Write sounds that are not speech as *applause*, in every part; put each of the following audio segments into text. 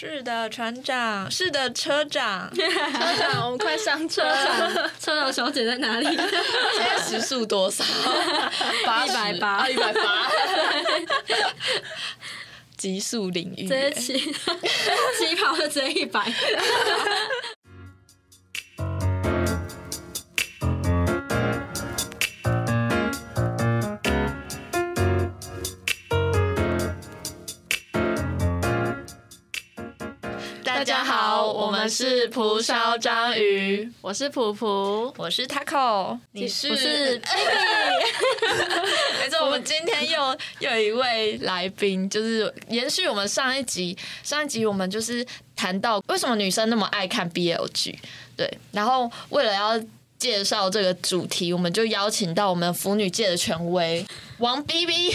是的，船长，是的，车长，*laughs* 车长，我们快上车了。车长小姐在哪里？现在时速多少？一 *laughs* 百八，一百八。*laughs* 极速领域，直接起起跑就直接一百。们是蒲烧章鱼，我是普普，我是 Taco，你是。*laughs* 没错，我们今天又 *laughs* 又有一位来宾，就是延续我们上一集，上一集我们就是谈到为什么女生那么爱看 BL 剧，对，然后为了要介绍这个主题，我们就邀请到我们腐女界的权威。王 B B，B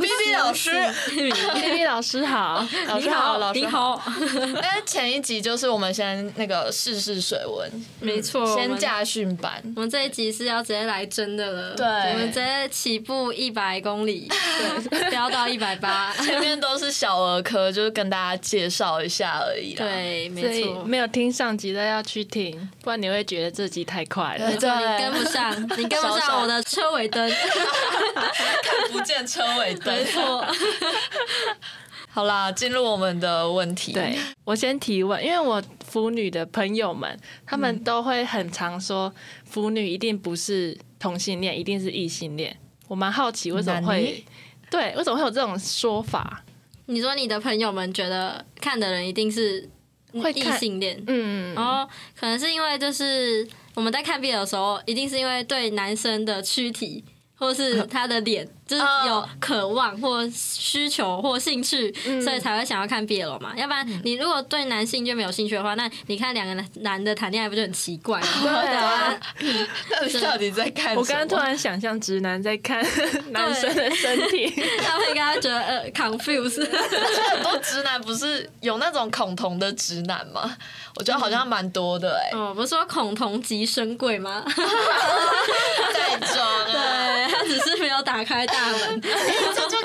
B 老师，B B *laughs* 老师好，老师好，老师好。*laughs* 那前一集就是我们先那个试试水温，没错，先驾训班。我们这一集是要直接来真的了，对，我们直接起步一百公里，*laughs* 对，飙到一百八，前面都是小儿科，就是跟大家介绍一下而已。对，没错，没有听上集的要去听，不然你会觉得这集太快了，对，你跟不上，你跟不上我的车尾灯。看不见车尾灯。没错。好啦，进入我们的问题。对我先提问，因为我腐女的朋友们，他们都会很常说，腐女一定不是同性恋，一定是异性恋。我蛮好奇为什么会，对，为什么会有这种说法？你说你的朋友们觉得看的人一定是会异性恋，嗯，然后可能是因为就是我们在看 B 的时候，一定是因为对男生的躯体。或是他的脸，就是有渴望或需求或兴趣，所以才会想要看 BL 嘛。要不然，你如果对男性就没有兴趣的话，那你看两个男男的谈恋爱不就很奇怪？对啊，*laughs* 到底在看？我刚刚突然想象直男在看男生的身体，他会跟他觉得呃 confuse。很多直男不是有那种恐同的直男吗？我觉得好像蛮多的哎。哦，不是说恐同即生贵吗？*laughs* 在装。打开大门。*laughs* *laughs*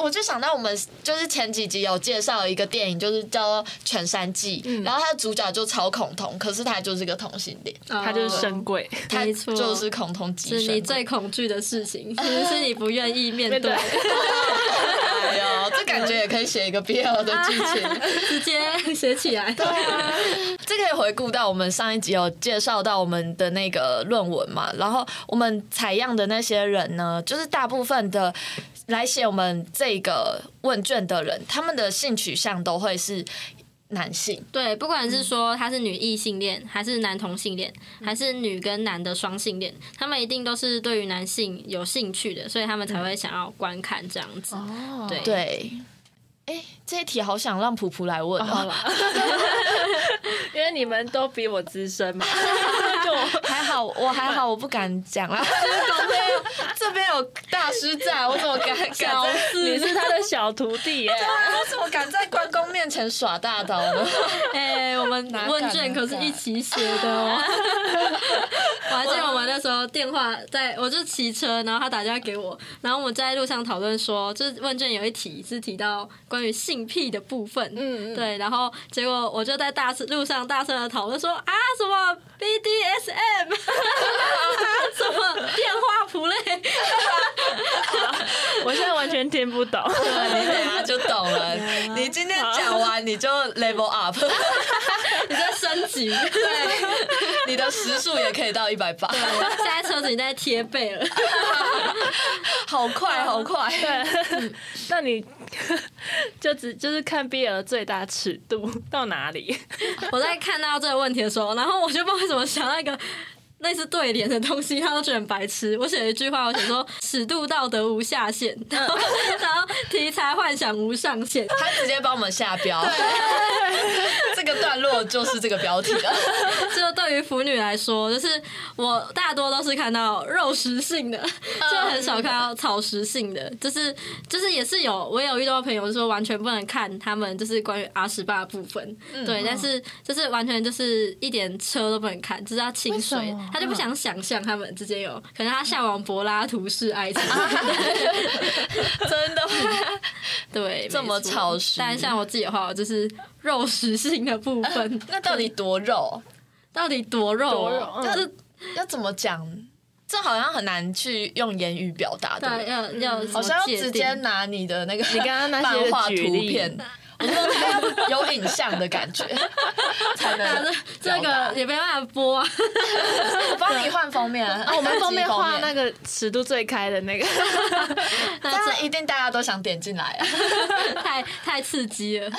我就想到我们就是前几集有介绍一个电影，就是叫《全山记》，然后他的主角就超恐同，可是他就是个同性恋，他就是神鬼，他就是恐同。是你最恐惧的事情，其实是你不愿意面 *laughs* 对。*laughs* 哎呦，这感觉也可以写一个 BL 的剧情，*laughs* 直接写起来。对啊，这可以回顾到我们上一集有介绍到我们的那个论文嘛，然后我们采样的那些人呢，就是大部分的来写我们这个问卷的人，他们的性取向都会是。男性对，不管是说他是女异性恋，还是男同性恋，还是女跟男的双性恋，他们一定都是对于男性有兴趣的，所以他们才会想要观看这样子。哦，对对。哎，这一题好想让普普来问哦，*laughs* 因为你们都比我资深嘛。*laughs* 就还好，我还好，*laughs* 我不敢讲啊。这边这边有大师在，我怎么敢敢？你是他的小徒弟耶，我怎么敢在关公面前耍大刀呢？哎，我们问卷可是一起写的哦。我还记得我们那时候电话，在我就骑车，然后他打电话给我，然后我们在路上讨论说，就是问卷有一题是提到关于性癖的部分，嗯，对，然后结果我就在大路上大声的讨论说啊什么 BDSM，*laughs* 什么电话谱类，*laughs* 我现在完全听不懂，你等下就懂了。*laughs* 你今天讲完你就 level up，你在升级，对，你的时速也可以到一百八。现在车子已经在贴背了，*laughs* 好快好快。对，那你 *laughs* 就只就是看 BL 最大尺度到哪里？我在看到这个问题的时候，然后我就不知道为什么想到一个。类似对联的东西，他都觉得很白痴。我写了一句话，我写说尺度道德无下限，*laughs* 然后题材幻想无上限。他直接帮我们下标。*laughs* 这个段落就是这个标题了。*laughs* 就对于腐女来说，就是我大多都是看到肉食性的，就很少看到草食性的。就是就是也是有，我也有遇到朋友说完全不能看他们就是关于阿十八的部分，对，但是就是完全就是一点车都不能看，就是要清水他就不想想象他们之间有可能他向往柏拉图式爱情，*laughs* 真的吗？对，这么草食但像我自己的话，我就是肉食性的部分，那到底多肉？到底多肉就是要怎么讲？这好像很难去用言语表达，对？要要好像要直接拿你的那个你刚刚那些漫画图片，有影像的感觉。才能这个也没办法播啊，我帮你换封面啊，啊，我们封面画那个，尺度最开的那个，*laughs* 这样一定大家都想点进来啊。*laughs* 太太刺激了。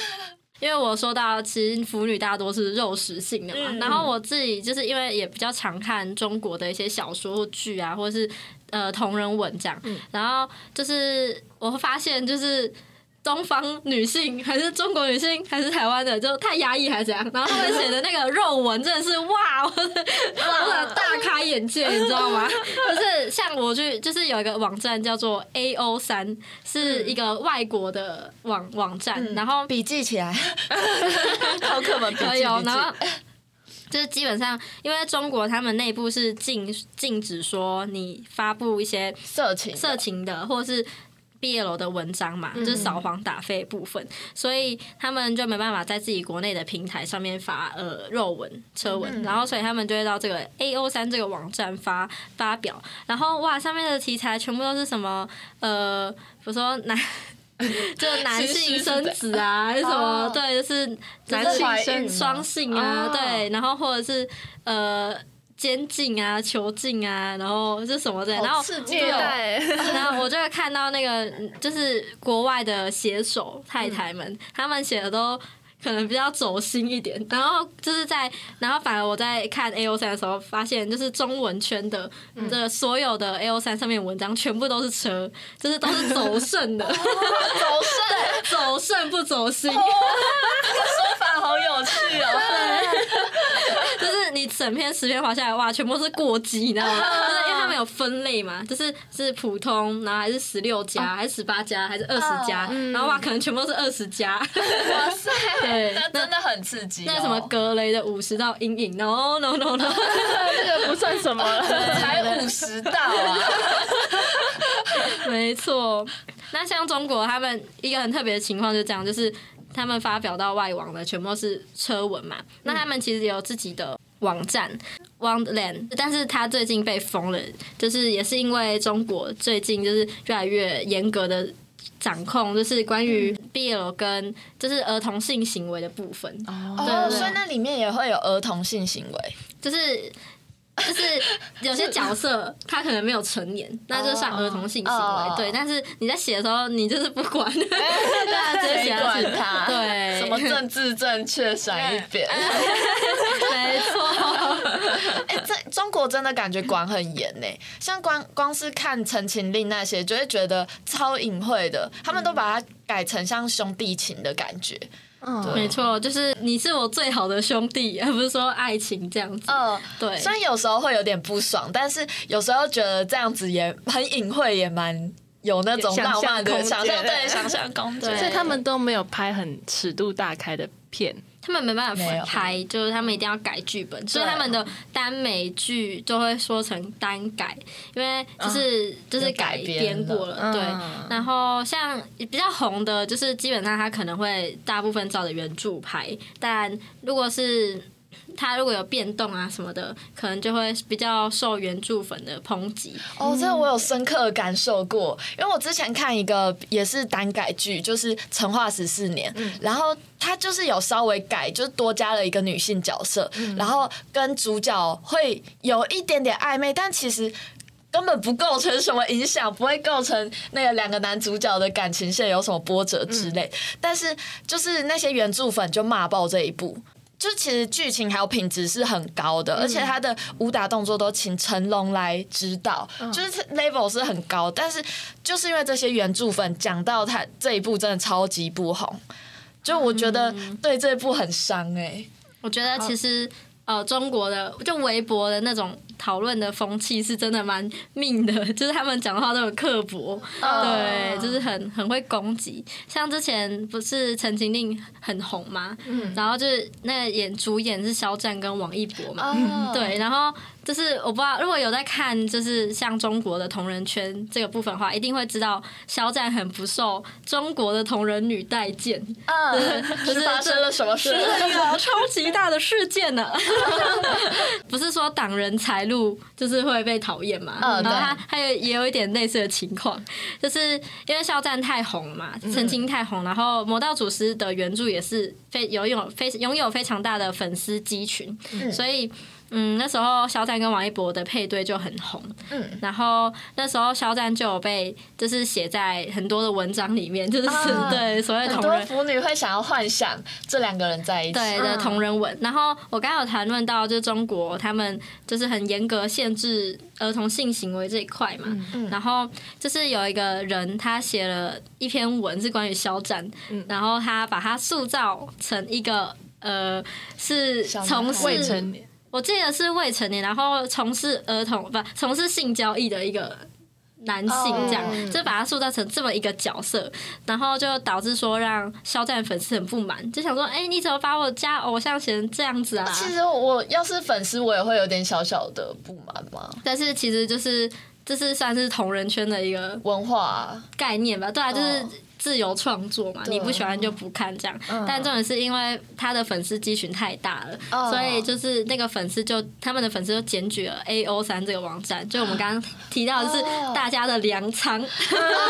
因为我说到，其实腐女大多是肉食性的嘛，嗯。然后我自己就是因为也比较常看中国的一些小说或剧啊，或者是呃同人文这样，然后就是我会发现就是。东方女性还是中国女性还是台湾的，就太压抑还是怎样？然后他们写的那个肉文真的是哇，我的我的大开眼界，你知道吗？*laughs* 就是像我去，就是有一个网站叫做 A O 三，是一个外国的网网站，然后笔记起来，*laughs* 好课本笔记笔然后。就是基本上，因为中国他们内部是禁禁止说你发布一些色情色情的或是 BL 的文章嘛，就是扫黄打非部分，所以他们就没办法在自己国内的平台上面发呃肉文、车文，然后所以他们就会到这个 A O 三这个网站发发表，然后哇，上面的题材全部都是什么呃，比如说男。*laughs* 就男性生子啊，还是什么？哦对，就是男性生双性啊，哦对，然后或者是呃监禁啊、囚禁啊，然后是什么的，然后好刺激虐哦！待，*laughs* 然后我就会看到那个，嗯就是国外的写手太太们，他们写的都可能比较走心一点。然后就是在，然后反而我在看 A O 三的时候，发现就是中文圈的这所有的 A O 三上面文章全部都是车，就是都是走肾的，*laughs* 走肾，*laughs* 走肾不走心。这个说法好有趣哦。整篇十篇划下来，哇，全部是过激，你知道吗？就是因为他们有分类嘛，就是是普通，然后还是十六加，还是十八加，还是二十加，然后哇，可能全部都是二十加。哇塞，*laughs* 对那真的很刺激哦。那什么格雷的五十道阴影，no no no no，这个不算什么了。才五十道啊？没错。那像中国，他们一个很特别的情况就是这样，就是他们发表到外网的全部都是车文嘛。那他们其实有自己的网站 Wonderland，但是他最近被封了，就是也是因为中国最近就是越来越严格的。掌控就是关于 BL 跟就是儿童性行为的部分，哦，所以那里面也会有儿童性行为。就是就是有些角色他可能没有成年，*laughs* 那就算儿童性行为。哦对，但是你在写的时候，你就是不管，*laughs* 对啊，直接写谁管他？对，什么政治正确闪一边？*laughs* 没错，*laughs* 哎、这中国真的感觉管很严呢。像光光是看《陈情令》那些，就会觉得超隐晦的。他们都把它改成像兄弟情的感觉。嗯，没错，就是你是我最好的兄弟，而不是说爱情这样子。嗯，对，虽然有时候会有点不爽，但是有时候觉得这样子也很隐晦，也蛮有那种浪漫的想象，对，想象空间。对所以他们都没有拍很尺度大开的片。他们没办法拍，就是他们一定要改剧本，所以他们的耽美剧就会说成单改，因为就是、就是改改编编过了，了对。嗯。然后像比较红的，就是基本上他可能会大部分照着原著拍，但如果是他如果有变动啊什么的，可能就会比较受原著粉的抨击。哦，这个我有深刻的感受过，因为我之前看一个也是单改剧，就是《成化十四年》，嗯然后他就是有稍微改，就是多加了一个女性角色，然后跟主角会有一点点暧昧，但其实。根本不构成什么影响，不会构成那个两个男主角的感情线有什么波折之类。但是就是那些原著粉就骂爆这一部，就其实剧情还有品质是很高的，而且他的武打动作都请成龙来指导，就是 level 是很高。但是就是因为这些原著粉讲到他这一部真的超级不红，就我觉得对这部很伤哎。我觉得其实呃，中国的就微博的那种讨论的风气是真的蛮命的，就是他们讲话都很刻薄，对，就是很很会攻击。像之前不是《陈情令》很红吗？嗯，然后就是那演主演是肖战跟王一博嘛，对，然后。就是我不知道，如果有在看，就是像中国的同人圈这个部分的话，一定会知道肖战很不受中国的同人女待见。嗯，*laughs* 是发生了什么事？一个超级大的事件呢。*laughs* 不是说挡人财路就是会被讨厌嘛？嗯，然后他还有也有一点类似的情况，就是因为肖战太红了嘛，曾经太红，然后魔道祖师的原著也是非拥有非拥有非常大的粉丝基群，所以。嗯，那时候肖战跟王一博的配对就很红，嗯，然后那时候肖战就有被就是写在很多的文章里面，就是 *laughs* 对所谓同人腐女会想要幻想这两个人在一起。对的同人文。然后我刚有谈论到，就是中国他们就是很严格限制儿童性行为这一块嘛，嗯。然后就是有一个人他写了一篇文是关于肖战，然后他把他塑造成一个呃是从未成年。我记得是未成年，然后从事儿童不从事性交易的一个男性，这样就把他塑造成这么一个角色，然后就导致说让肖战粉丝很不满，就想说，哎，你怎么把我家偶像写成这样子啊？其实我要是粉丝，我也会有点小小的不满嘛。但是其实就是这是算是同人圈的一个文化概念吧？对啊，就是。自由创作嘛，你不喜欢就不看这样。但重点是因为他的粉丝基群太大了，所以就是那个粉丝就他们的粉丝就检举了 A O 三这个网站，就我们刚刚提到的是大家的粮仓，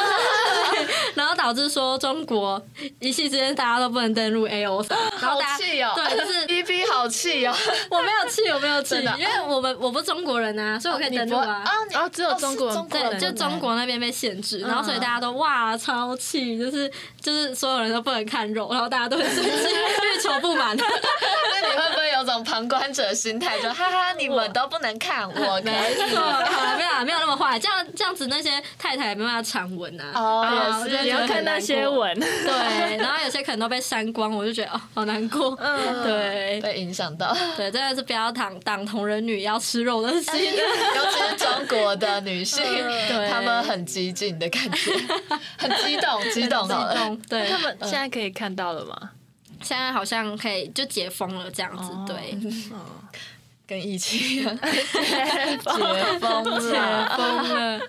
*laughs* 然后导致说中国一气之间大家都不能登录 A O 三，好气哦！对，就是 *laughs* B B 好气哦！*laughs* 我没有气，我没有气，因为我们我不是中国人啊，所以我可以登录啊。啊，只有中国对，就中国那边被限制，然后所以大家都哇超气。就是就是所有人都不能看肉，然后大家都很生气，*laughs* 欲求不满。那你会不会有种旁观者心态，就哈哈，你们都不能看，我可以。好，没有没有那么坏，这样这样子那些太太也没办法传闻啊。哦，你要看那些文。对，*laughs* 然后有些可能都被删光，我就觉得哦，好难过。嗯，对，被影响到。对，真的是不要挡挡同人女要吃肉的心，*laughs* 尤其是中国的女性，对，他们很激进的感觉，很激动，激。激动，对。他们现在可以看到了吗？现在好像可以，就解封了这样子，对，*laughs* 跟疫情一样，解封了，解封了。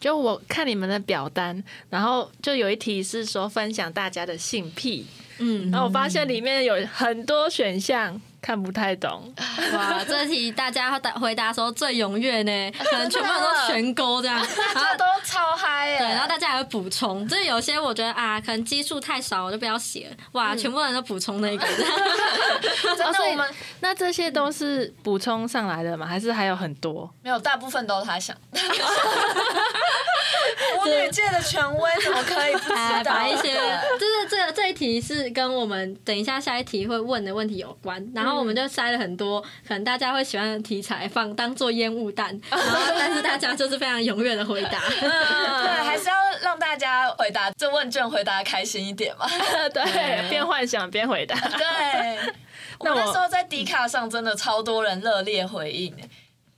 就我看你们的表单，然后就有一题是说分享大家的性癖，嗯，然后我发现里面有很多选项。看不太懂，*laughs* 哇！这题大家答回答说最踊跃呢，*laughs* 可能全部人都全勾这样，*laughs* 然后都超嗨耶。对，然后大家还会补充，就是有些我觉得啊，可能基数太少，我就不要写了。哇，全部人都补充那个。真的，我们那这些都是补充上来的吗？还是还有很多？没有，大部分都是他想。舞女界的权威怎么可以不知道？把一些就是这这一题是跟我们等一下下一题会问的问题有关，然后我们就塞了很多可能大家会喜欢的题材放当做烟雾弹，*laughs* 然后但是大家就是非常踊跃的回答。*laughs* 对，还是要让大家回答这问卷回答开心一点嘛。*laughs* 对，边幻想边回答。对，我那时候在 D 卡上真的超多人热烈回应。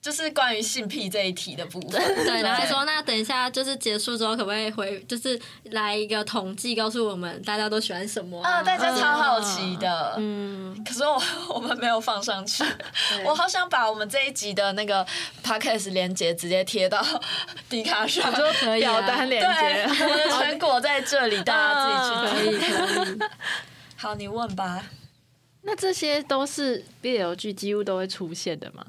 就是关于性癖这一题的部分，对，然后说那等一下就是结束之后，可不可以回，就是来一个统计，告诉我们大家都喜欢什么啊？大家超好奇的，嗯，可是我 *laughs* 我们没有放上去，*laughs* 我好想把我们这一集的那个 podcast 连接直接贴到 *laughs* 迪卡上，就可以表单连接，我的成果在这里，大家自己去可以可以。好，你问吧。那这些都是 BL 剧几乎都会出现的吗？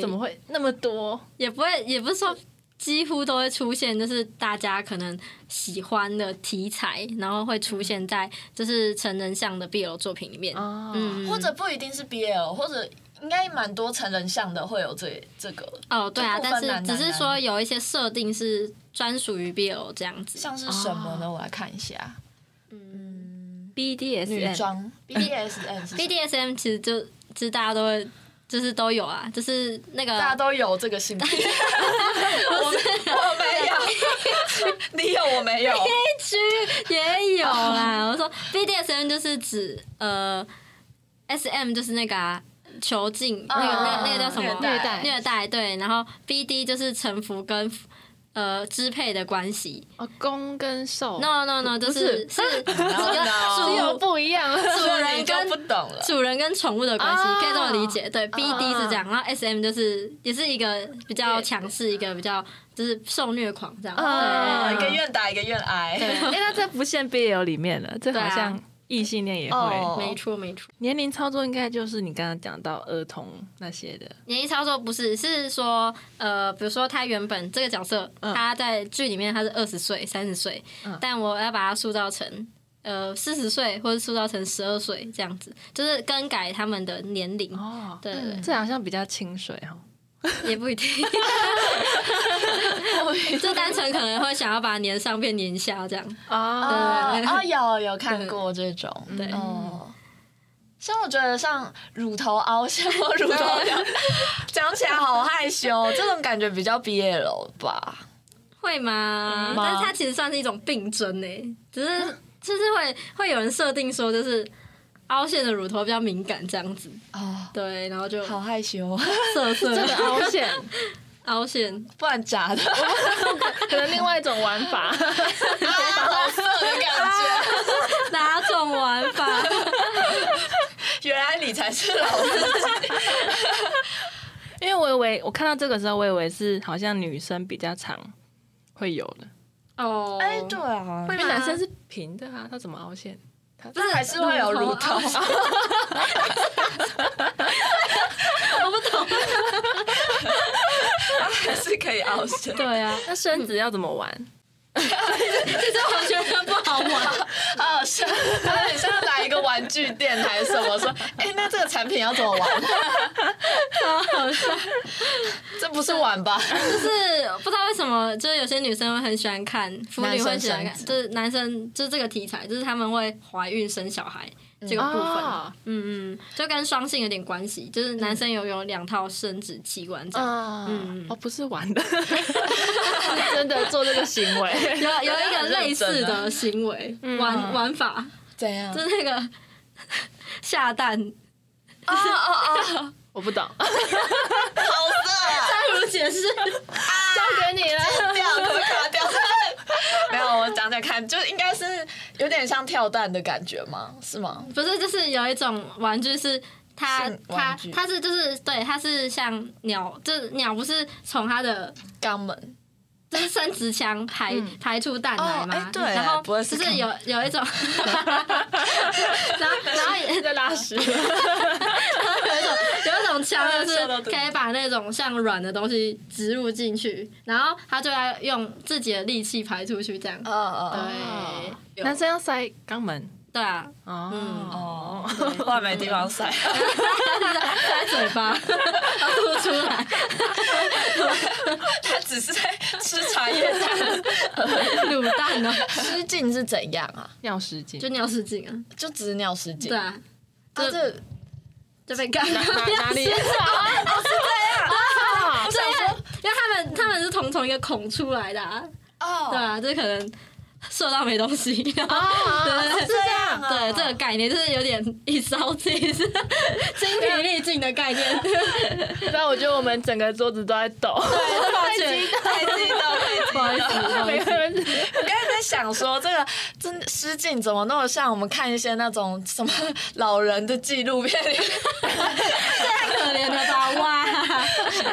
怎么会那么多？也不会，也不是说几乎都会出现，就是大家可能喜欢的题材，然后会出现在就是成人向的 BL 作品里面。嗯，或者不一定是 BL，或者应该蛮多成人向的会有这这个。哦，对啊，但是只是说有一些设定是专属于 BL 这样子。像是什么呢？我来看一下。嗯，BDS 女装，BDSM，BDSM 其实就其实大家都会。就是都有啊，就是那个大家都有这个性别，*laughs* 我我没有，你有我没有，，A 区也有啦。我说说 BDSM 就是指呃，SM 就是那个啊。囚禁那个那个那个叫什么？虐待。虐待对，然后 BD 就是臣服跟呃支配的关系。哦，攻跟受。No No No，就是是，no *laughs* 有不一样，主人跟不跟懂了。主人跟宠物的关系，哦可以这么理解。对，BD 是这样，嗯然后 SM 就是也是一个比较强势，一个比较就是受虐狂这样。一个愿打一个愿挨。对 *laughs* 哎，那这不限 BL 里面了，这好像异性恋也哦会。没错没错。年龄操作应该就是你刚刚讲到儿童那些的，年龄操作不是，是说呃，比如说他原本这个角色，嗯他在剧里面他是二十岁、三十岁嗯，但我要把他塑造成呃四十岁，或者塑造成十二岁这样子，就是更改他们的年龄。哦，对对这好像比较清水哈。对，*laughs* 也不一定，*laughs* 就单纯可能会想要把年上变年下这样。哦，对哦，有有看过这种，对哦。像我觉得像乳头凹陷或乳头掉，*laughs* 讲起来好害羞，这种感觉比较 BL 吧。会吗？但是它其实算是一种病症呢，只是就是会会有人设定说，就是凹陷的乳头比较敏感这样子，哦，对，然后就好害羞，色色的凹陷，*laughs* 凹陷，不然假的，可能另外一种玩法。好色的感觉。哪种玩法？原来你才是老司机。因为我以为我看到这个时候，我以为是好像女生比较常会有的，哦，哎，对啊，因为男生是平的啊，他怎么凹陷？他不是还是会有乳头 *laughs* 我不懂。*laughs* 还是可以凹陷。对啊，那身子要怎么玩？其实我觉得不好玩。*laughs* 好好笑，他很像来一个玩具店还是什么，说，哎、那这个产品要怎么玩？好好笑，这不是玩吧？就是不知道为什么，就是有些女生会很喜欢看，腐女会喜欢看，就是男生就是这个题材，就是他们会怀孕生小孩这个部分。哦嗯嗯，就跟双性有点关系，就是男生有有两套生殖器官这样。嗯，哦，不是玩的，*laughs* 真的做这个行为。有 *laughs* 有一个类似的行为玩玩法，怎样？就是那个 *laughs* 下蛋，哦哦哦，我不懂，好色啊！不如解释。交给你了。掉，可不可以卡掉？没有，我讲讲看，就应该是有点像跳蛋的感觉吗？是吗？不是，就是有一种玩具是它它它是就是对，它是像鸟，就是鸟不是从它的肛门就是生殖腔排、排出蛋来嘛，对然后就是有 *laughs* *laughs* *laughs* 有一种，然后然后也在拉屎，有一种有一种枪，就是可以把那种像软的东西植入进去，然后他就要用自己的力气排出去，这样。哦哦对，男生要塞肛门对啊，哦。哦，不然没地方塞。塞嘴巴，要吐出来。他只是在吃茶叶蛋。卤蛋哦，失禁是怎样啊？尿失禁，就尿失禁啊，就只是尿失禁。对啊，啊，这就被干哪哪里？我想说，因为他们他们是从从一个孔出来的、啊，哦对啊，这可能 *laughs* 射到没东西，然后啊 *laughs* 对对是这样啊对这个概念就是有点一烧自己是精疲力尽的概念，*laughs* 然后我觉得我们整个桌子都在抖。抱歉，太激动，太激动。不好意思刚才在想说，这个真的失禁怎么那么像我们看一些那种什么老人的纪录片里面太可怜了吧？哇，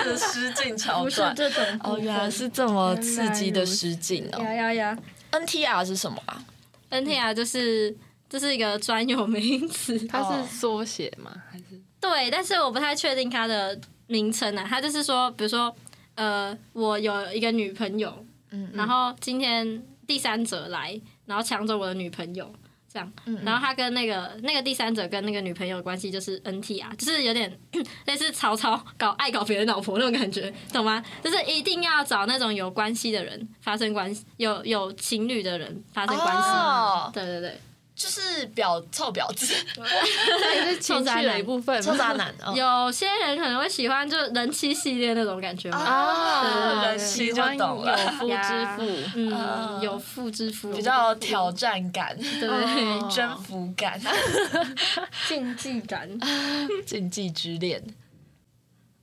的失禁桥段？这种哦，原来是这么刺激的失禁哦。呀呀呀 NTR 是什么啊？，NTR 就是这是一个专有名词，*laughs* 它是缩写吗？还是对，但是我不太确定它的名称啊。它就是说，比如说，呃，我有一个女朋友，嗯然后今天第三者来，然后抢走我的女朋友，这样，然后他跟那个那个第三者跟那个女朋友的关系就是 NT 啊，就是有点 *coughs* 类似曹操搞爱搞别人老婆那种感觉，懂吗？就是一定要找那种有关系的人发生关系，有有情侣的人发生关系。哦对对对，就是婊臭婊子，也是情趣的一部分吗。臭渣男。哦 *laughs* 有些人可能会喜欢就人妻系列那种感觉嘛，啊，人妻就懂了，有夫之妇，嗯，有妇之夫，比较有挑战感、对哦 *laughs* 征服感、*laughs* 竞技感。禁忌之恋。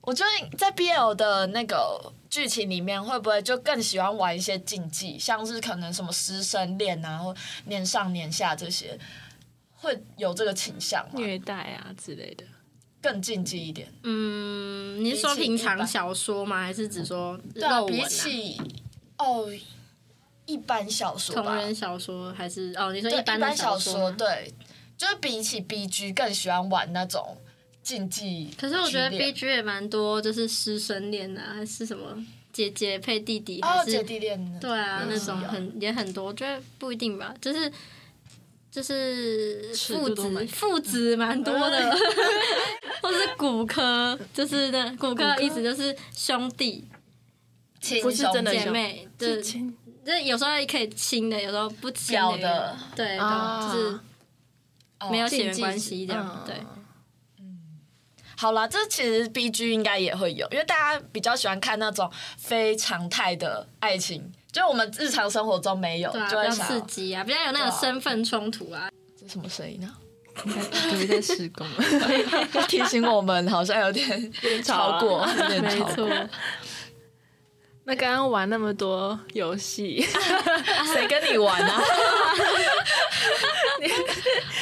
我觉得在 BL 的那个剧情里面，会不会就更喜欢玩一些禁忌，像是可能什么师生恋啊，或年上年下这些，会有这个倾向吗？虐待啊之类的。更禁忌一点。嗯，你是说平常小说吗？还是只说对啊，比起哦一般小说吧，同人小说？还是哦，你说对般一般小说吗？对，就是比起 BG 更喜欢玩那种禁忌。可是我觉得 B G 也蛮多，就是师生恋啊，还是什么姐姐配弟弟，还哦，是、姐弟恋，对啊，那种很也很多，我觉得不一定吧，就是就是父子父子蛮多的，*laughs* 或是骨科，就是那 *laughs* 骨科的意思就是兄弟亲不是真的姐妹，就是有时候也可以亲的，有时候不亲的的，对，啊就是哦没有血缘关系这样，嗯对。好啦，这其实 B G 应该也会有，因为大家比较喜欢看那种非常态的爱情，就我们日常生活中没有，就会想要刺激啊，比较有那种身份冲突啊。这什么声音呢？隔壁在施工，*laughs* 提醒我们好像有点超过，*laughs* 有点超过。错，那刚刚玩那么多游戏，*laughs* 谁跟你玩啊？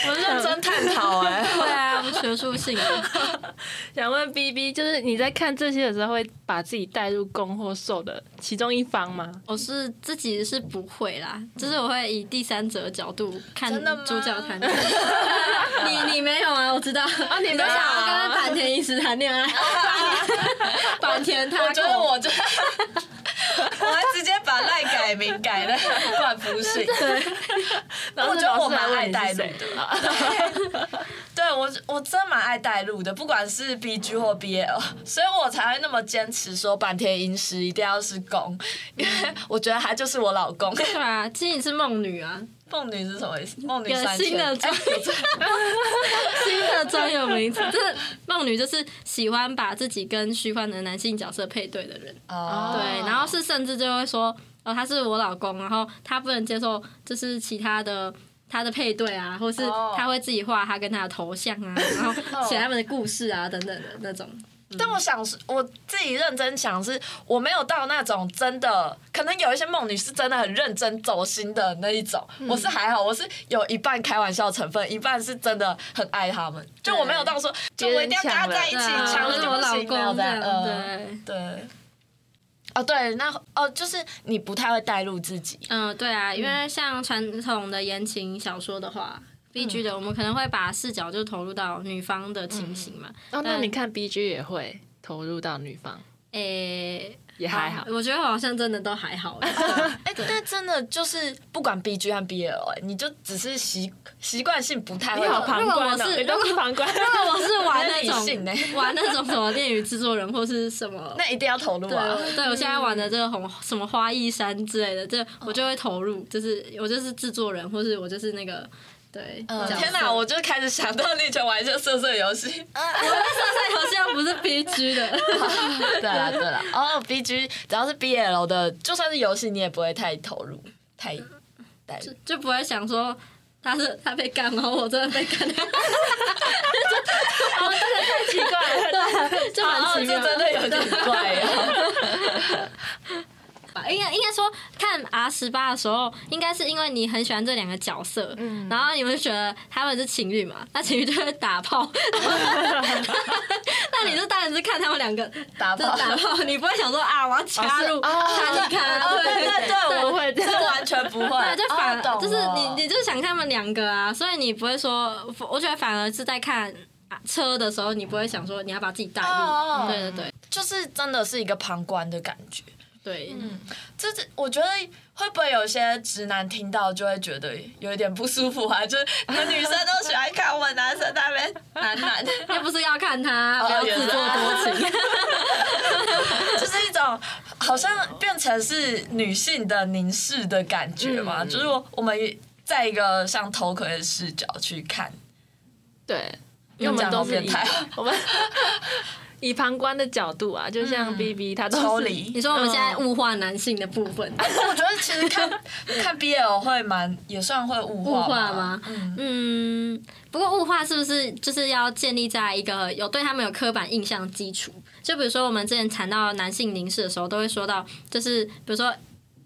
我们认真探讨哎、对啊，学术性的。*laughs* 想问 B B，就是你在看这些的时候，会把自己带入攻或受的其中一方吗？我是自己是不会啦，就是我会以第三者的角度看真的主角谈恋爱。*laughs* 你你没有啊？我知道啊，你没有啊我跟坂田一时谈恋爱，坂 *laughs* 田他我觉得我就，我还直接把赖改名改了冠夫姓。然后我觉得我蛮爱带路的。对我，我真蛮爱带路的，不管是 B G 或 B L，所以我才会那么坚持说坂田银时一定要是公，因为我觉得他就是我老公。对啊，其实你是梦女啊，梦女是什么意思？梦女有，新的专哎有这 *laughs* 新的专有名词，就是梦女，就是喜欢把自己跟虚幻的男性角色配对的人。哦对，然后是甚至就会说，哦，他是我老公，然后他不能接受就是其他的他的配对啊，或是哦他会自己画他跟他的头像啊，然后写他们的故事啊等等的那种。但我想是，我自己认真想是，我没有到那种真的，可能有一些梦女是真的很认真走心的那一种，我是还好，我是有一半开玩笑成分，一半是真的很爱他们，就我没有到说，就我一定要跟他在一起，抢了就不行，没有公这样，对。对。哦，对，那哦，就是你不太会带入自己，嗯，对啊，因为像传统的言情小说的话，B G 的我们可能会把视角就投入到女方的情形嘛。哦，那你看 B G 也会投入到女方，诶、也还好。我觉得好像真的都还好。*laughs* 哎，但真的就是不管 B G 和 B L，哎，你就只是习习惯性不太会旁观哦，如果我是你都是旁观。*laughs* 如果我是玩那种 *laughs* 玩那种什么恋与制作人或是什么。那一定要投入啊。对，对我现在玩的这个红什么花艺山之类的，这我就会投入，就是我就是制作人，或是我就是那个对。嗯，天哪！我就开始想到你以前玩一些色色游戏。我的色游戏又不是 B G 的，*laughs* 对啦对啦，哦，B G 只要是 B L 的，就算是游戏，你也不会太投入，太带入。就不会想说他是他被干，然后我真的被干，*laughs* 奇怪了，*laughs* 对，就哦蛮，奇妙这真的有点怪哦。应该应该说看 R 十八的时候，应该是因为你很喜欢这两个角色，然后你们就觉得他们是情侣嘛，那情侣就会打炮，*laughs* 那你就当然是看他们两个打炮打炮，你不会想说啊我要加入哦看一看，哦，对对对，我不会这样完全不会，对，就反就是你你就想看他们两个啊，所以你不会说，我觉得反而是在看。啊车的时候，你不会想说你要把自己带入，哦对对对就是真的是一个旁观的感觉。对，嗯这这，我觉得会不会有些直男听到就会觉得有一点不舒服啊？*laughs* 就是你们女生都喜欢看我们男生在那边男男，*laughs* 又不是要看他，哦不要自作多情。*laughs* 就是一种好像变成是女性的凝视的感觉嘛。就是我我们。在一个像头盔的视角去看，对，因为我们都是态我们以旁观的角度啊，就像 B B 他都是抽离。你说我们现在物化男性的部分，我觉得其实看 *laughs* 看 BL 会蛮也算会物物化物化吗？嗯，嗯，不过物化是不是就是要建立在一个有对他们有刻板印象的基础？就比如说我们之前谈到男性凝视的时候，都会说到，就是比如说《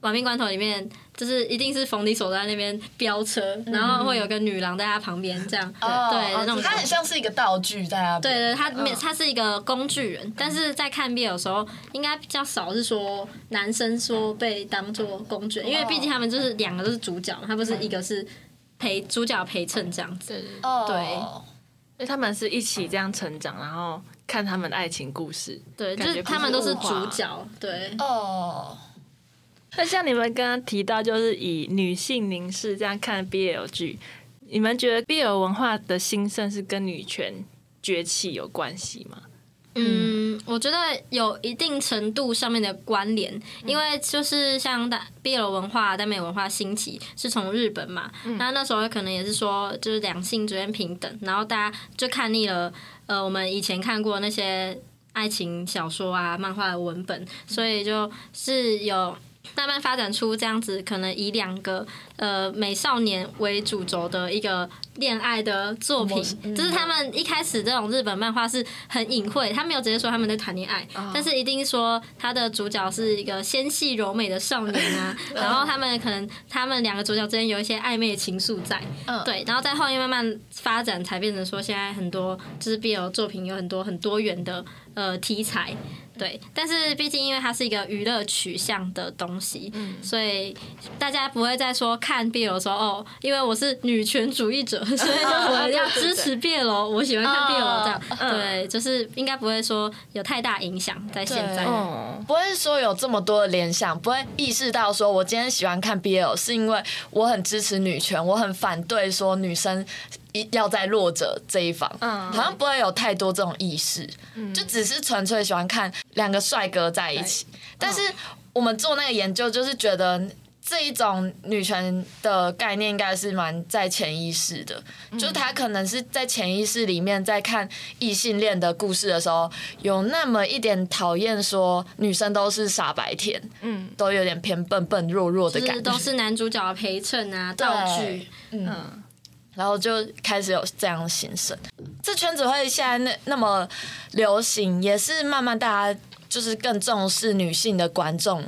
亡命关头》里面，就是一定是冯迪所在那边飙车，然后会有个女郎在他旁边这样，哦对那种他很像是一个道具在那边。对对，他没嗯。他是一个工具人，但是在看 BL 的时候，应该比较少是说男生说被当做工具人，因为毕竟他们就是两个都是主角嘛，他不是一个是陪主角陪衬这样子。对对，对。哦，对因为他们是一起这样成长，然后看他们的爱情故事。对，就感觉是他们都是主角，对，哦，*laughs* 那像你们刚刚提到，就是以女性凝视这样看 BL 剧，你们觉得 BL 文化的兴盛是跟女权崛起有关系吗？嗯，我觉得有一定程度上面的关联，因为就是像大 BL 文化、耽美文化兴起是从日本嘛，那那时候可能也是说就是两性之间平等，然后大家就看腻了，呃，我们以前看过那些爱情小说啊、漫画的文本，所以就是有。慢慢发展出这样子，可能以两个呃美少年为主轴的一个恋爱的作品，嗯。就是他们一开始这种日本漫画是很隐晦，他没有直接说他们在谈恋爱，但是一定说他的主角是一个纤细柔美的少年啊，*laughs* 然后他们可能他们两个主角之间有一些暧昧的情愫在，嗯。对，然后在后面慢慢发展，才变成说现在很多就是 BL 作品有很多很多元的呃题材。对，但是毕竟因为它是一个娱乐取向的东西，所以大家不会再说看 BL 的时候哦，因为我是女权主义者，*laughs* 所以就我要支持 BL，我喜欢看 BL 这样。对，就是应该不会说有太大影响在现在。哦，不会说有这么多的联想，不会意识到说我今天喜欢看 BL 是因为我很支持女权，我很反对说女生一要在弱者这一方，嗯好像不会有太多这种意识，就只是纯粹喜欢看两个帅哥在一起。但是我们做那个研究，就是觉得这一种女权的概念应该是蛮在潜意识的，就是他可能是在潜意识里面在看异性恋的故事的时候，有那么一点讨厌说女生都是傻白甜，嗯都有点偏笨笨弱弱的就是感觉，都是男主角的陪衬啊，道具。嗯，然后就开始有这样的心声。这圈子会现在那那么流行，也是慢慢大家就是更重视女性的观众。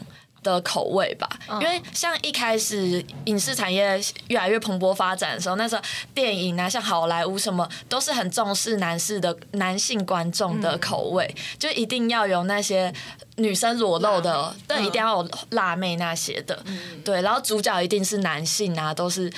的口味吧，因为像一开始影视产业越来越蓬勃发展的时候，那时候电影啊，像好莱坞什么，都是很重视男士的男性观众的口味，就一定要有那些女生裸露的，对，一定要有辣妹那些的，对，然后主角一定是男性啊，都是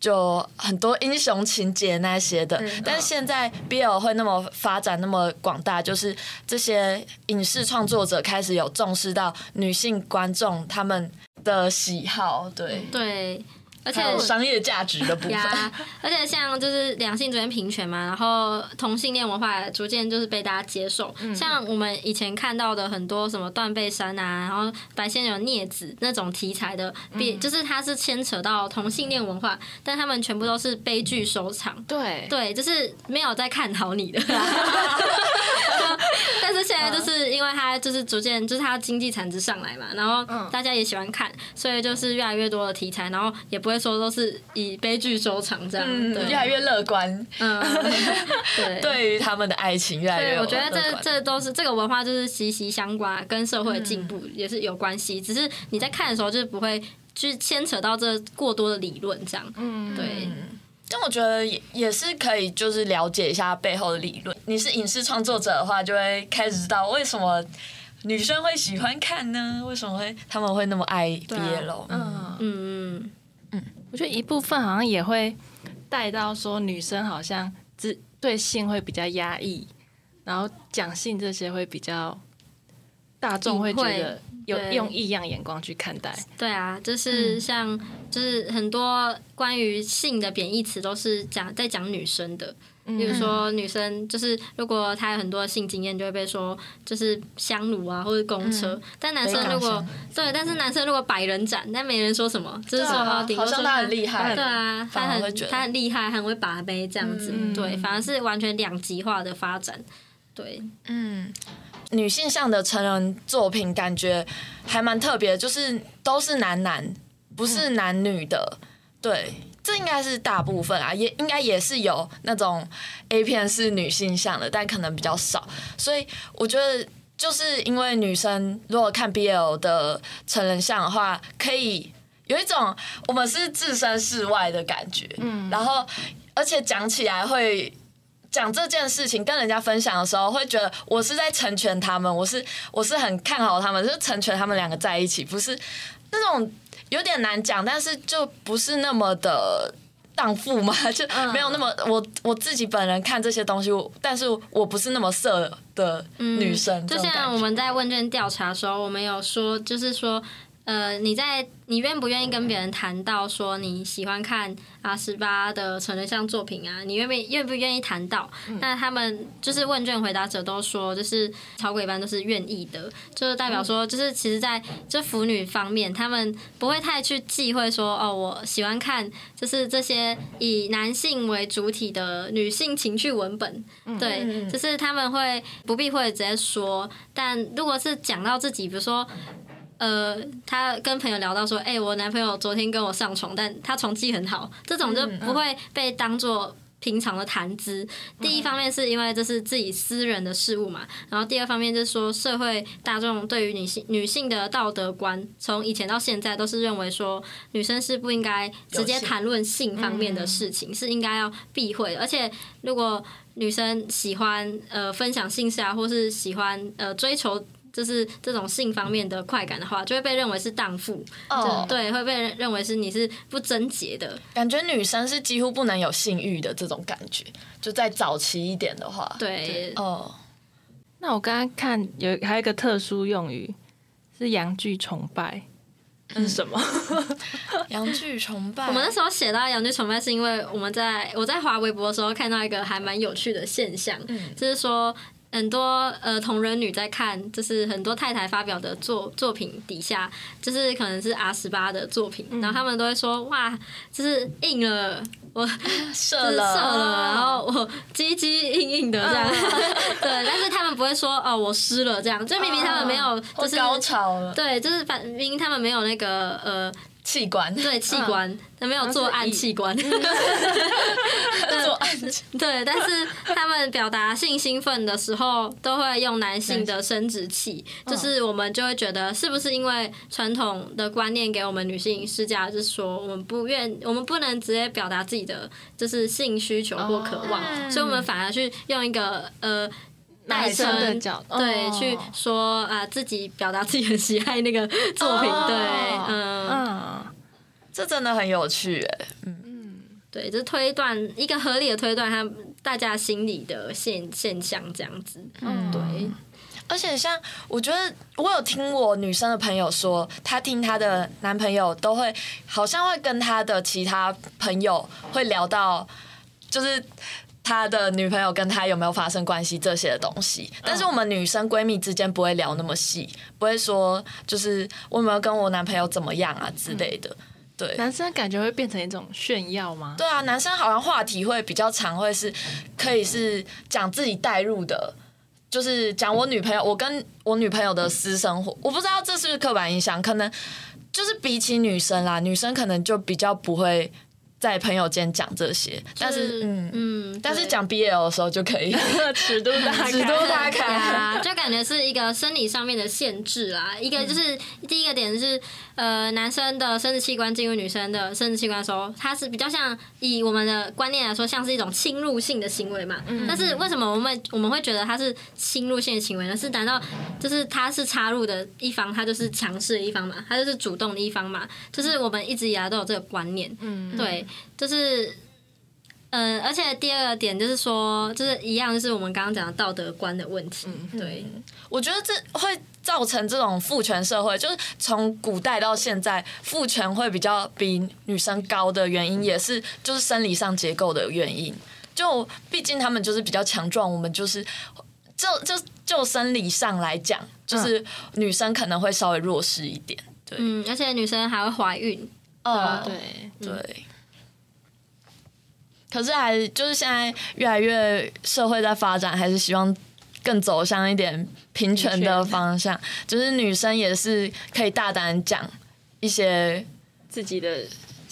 就很多英雄情节那些的，但是现在 BL 会那么发展那么广大，就是这些影视创作者开始有重视到女性观众他们的喜好，对，对，而且商业价值的部分。呀，而且像就是两性之间平权嘛，然后同性恋文化逐渐就是被大家接受。像我们以前看到的很多什么断背山啊，然后白先勇镊子那种题材的，比、就是它是牵扯到同性恋文化，但他们全部都是悲剧收场。对，对，就是没有在看好你的。*laughs* 现在就是因为他就是逐渐就是它经济产值上来嘛，然后大家也喜欢看，所以就是越来越多的题材，然后也不会说都是以悲剧收场这样。嗯，对越来越乐观，嗯，*laughs* 对。对于他们的爱情越来越我觉得这这都是这个文化就是息息相关，跟社会的进步也是有关系。只是你在看的时候，就是不会去牵扯到这过多的理论这样。嗯，对，但我觉得也也是可以，就是了解一下背后的理论。你是影视创作者的话，就会开始知道为什么女生会喜欢看呢？为什么会他们会那么爱 BL？、嗯，嗯嗯，我觉得一部分好像也会带到说女生好像只对性会比较压抑，然后讲性这些会比较大众会觉得有用异样眼光去看待。对啊，就是像就是很多关于性的贬义词都是讲在讲女生的。比如说，女生就是如果她有很多性经验，就会被说就是香炉啊，或者公车。但男生如果对，但是男生如果百人斩，但没人说什么，就是说啊顶多说好像他很厉害，对啊，他很他很厉害，很会把杯这样子。嗯对，反而是完全两极化的发展。对，嗯，女性向的成人作品感觉还蛮特别，就是都是男男，不是男女的。对，这应该是大部分啊，也应该也是有那种 A 片是女性向的，但可能比较少。所以我觉得，就是因为女生如果看 BL 的成人像的话，可以有一种我们是置身事外的感觉。嗯，然后而且讲起来会。讲这件事情跟人家分享的时候，会觉得我是在成全他们，我是我是很看好他们，就是成全他们两个在一起，不是那种有点难讲，但是就不是那么的荡妇嘛，*laughs* 就没有那么我我自己本人看这些东西，但是我不是那么色的女生，就像我们在问卷调查的时候，我们有说，就是说。呃，你在你愿不愿意跟别人谈到说你喜欢看阿十八的成人像作品啊？你愿不愿不愿意谈到？那他们就是问卷回答者都说，就是超过一半都是愿意的，就是代表说，就是其实在这腐女方面，他们不会太去忌讳说，哦，我喜欢看就是这些以男性为主体的女性情趣文本，对，就是他们会不避讳直接说，但如果是讲到自己，比如说。呃，他跟朋友聊到说，哎、我男朋友昨天跟我上床，但他床技很好，这种就不会被当做平常的谈资。第一方面是因为这是自己私人的事物嘛，然后第二方面就是说社会大众对于女性女性的道德观，从以前到现在都是认为说女生是不应该直接谈论性方面的事情，是应该要避讳的。而且如果女生喜欢呃分享性事啊，或是喜欢呃追求。就是这种性方面的快感的话，就会被认为是荡妇，哦就对，会被认为是你是不贞洁的。感觉女生是几乎不能有性欲的这种感觉，就在早期一点的话，对，哦，那我刚刚看有还有一个特殊用语是阳具崇拜，那是什么？*laughs* 阳具崇拜，我们那时候写到阳具崇拜，是因为我们在我在滑微博的时候看到一个还蛮有趣的现象，就是说。很多呃同人女在看，就是很多太太发表的作作品底下，就是可能是 R 十八的作品，然后他们都会说哇，就是硬了，我 *laughs* 射了，射了，然后我鸡鸡硬硬的这样，*laughs* 对，但是他们不会说哦我湿了这样，就明明他们没有，就是或高潮了，对，就是反明明他们没有那个呃器官，对器官，他没有做暗器官，做暗 *laughs* *laughs* 对，但是他们表达性兴奋的时候，都会用男性的生殖器，就是我们就会觉得，是不是因为传统的观念给我们女性施加，就是说我们不愿，我们不能直接表达自己的就是性需求或渴望，所以我们反而去用一个呃。代男生的角度对，哦去说啊、自己表达自己很喜爱那个 *laughs* 作品，哦对，嗯，嗯，这真的很有趣。哎，嗯对，就是推断一个合理的推断，他大家心里的现现象这样子。嗯，对，而且像我觉得我有听我女生的朋友说，她听她的男朋友都会好像会跟她的其他朋友会聊到，就是。她的女朋友跟他有没有发生关系这些的东西，但是我们女生闺蜜之间不会聊那么细，不会说就是我有没有跟我男朋友怎么样啊之类的。对，男生感觉会变成一种炫耀吗？对啊，男生好像话题会比较常，会是可以是讲自己带入的，就是讲我女朋友，我跟我女朋友的私生活。我不知道这是不是刻板印象，可能就是比起女生啦，女生可能就比较不会在朋友间讲这些，但是嗯。嗯，但是讲 BL 的时候就可以，*laughs* 尺度大开，*laughs* 尺度大开啊，*laughs* 就感觉是一个生理上面的限制啦。一个就是第一个点是，呃，男生的生殖器官进入女生的生殖器官的时候，它是比较像以我们的观念来说，像是一种侵入性的行为嘛。但是为什么我们我们会觉得它是侵入性的行为呢？是难道就是他是插入的一方，他就是强势的一方嘛？他就是主动的一方嘛？就是我们一直以来都有这个观念。嗯，对，就是，嗯、而且第二个点就是说，就是一样，就是我们刚刚讲的道德观的问题。对，我觉得这会造成这种父权社会，就是从古代到现在，父权会比较比女生高的原因，也是就是生理上结构的原因。就毕竟他们就是比较强壮，我们就是就就就生理上来讲，就是女生可能会稍微弱势一点。对，嗯，而且女生还会怀孕。呃，对，对。可是还就是现在越来越社会在发展，还是希望更走向一点平权的方向，就是女生也是可以大胆讲一些自己的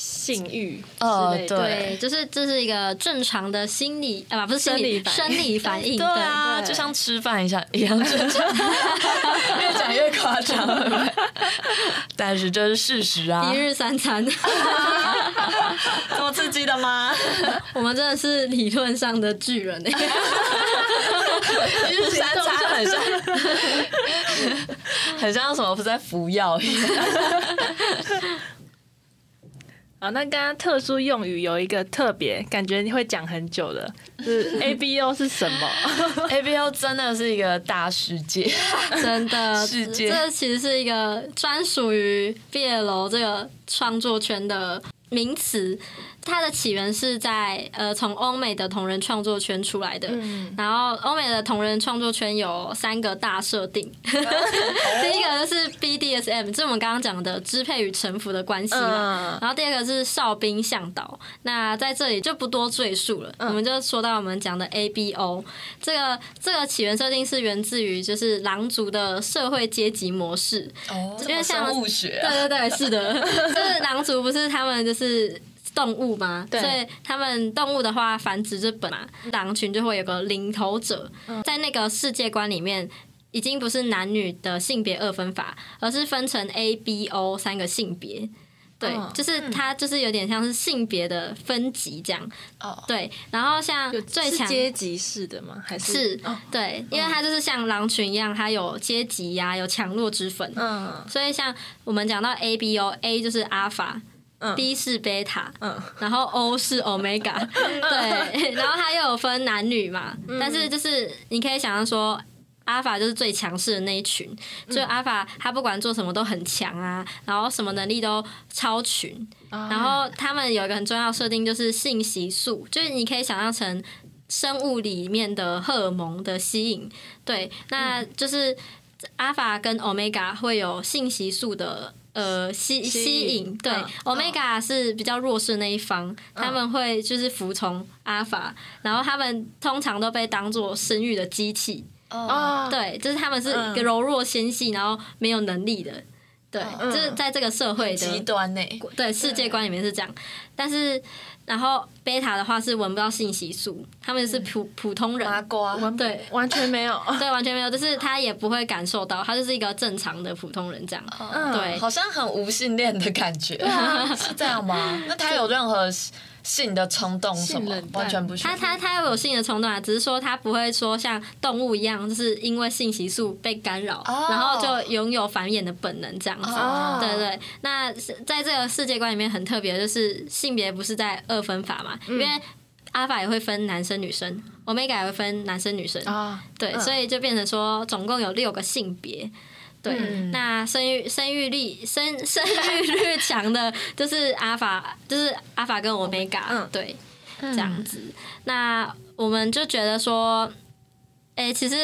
性欲呃。对对，就是这是一个正常的心理啊，不是心理生理反生应理反应。对啊，就像吃饭一下一样正常，*laughs* 越讲越夸张？但是这是事实啊一，日三餐，这么刺激的吗？我们真的是理论上的巨人哎、一日三餐很像，*laughs* 很像什么不在服药一样。好，那刚刚特殊用语有一个特别，感觉你会讲很久的，就是 *laughs* A B O 是什么？*laughs* A B O 真的是一个大世界，真的，世界这其实是一个专属于 BL 这个创作圈的名词。它的起源是在呃从欧美的同人创作圈出来的，然后欧美的同人创作圈有三个大设定，*laughs* 第一个就是 BDSM，这是我们刚刚讲的支配与臣服的关系嘛，嗯。然后第二个是哨兵向导，那在这里就不多赘述了，我们就说到我们讲的 ABO，这个这个起源设定是源自于就是狼族的社会阶级模式，哦因为像生物学啊，对对对，是的，*laughs* 就是狼族不是他们就是。动物嘛，对所以他们动物的话，繁殖就本嘛狼群就会有个领头者，在那个世界观里面，已经不是男女的性别二分法，而是分成 A、B、O 三个性别。对，嗯就是它就是有点像是性别的分级这样。哦，对，然后像最强阶级式的吗？还是是哦对，因为它就是像狼群一样，它有阶级呀、有强弱之分。嗯所以像我们讲到 A B O，A 就是阿法、嗯 b 是贝塔，嗯 *laughs* 然后 O 是 Omega，*laughs* 对，*laughs* 然后它又有分男女嘛，嗯但是就是你可以想象说。阿法就是最强势的那一群，嗯就阿法他不管做什么都很强啊，然后什么能力都超群，哦然后他们有一个很重要设定就是信息素，就是你可以想象成生物里面的荷尔蒙的吸引，对，那就是阿法跟 omega 会有信息素的。呃，吸吸吸引引对、嗯 omega 是比较弱势的那一方，他们会就是服从阿法，然后他们通常都被当做生育的机器，哦，哦，对，就是他们是一个嗯。柔弱纤细，然后没有能力的，对，就是在这个社会的极端呢，对世界观里面是这样，但是然后贝塔的话是闻不到信息素，他们是普普通人，麻瓜，对。完全没有。*laughs* 对，完全没有，就是他也不会感受到，他就是一个正常的普通人这样。嗯。对。好像很无性恋的感觉，*laughs* 是这样吗？那他有任何性的冲动什么完全不行。他他他有性的冲动啊，只是说他不会说像动物一样，就是因为信息素被干扰，哦。然后就拥有繁衍的本能这样子。哦。对对，那在这个世界观里面很特别，就是性别不是在二分法嘛，因为阿法也会分男生女生，omega 也会分男生女生，啊，对，嗯。所以就变成说总共有六个性别。对，嗯那生育生育力生生育率强的，就是阿法，*laughs* 就是阿法跟 omega，、嗯对，这样子。那我们就觉得说，哎、其实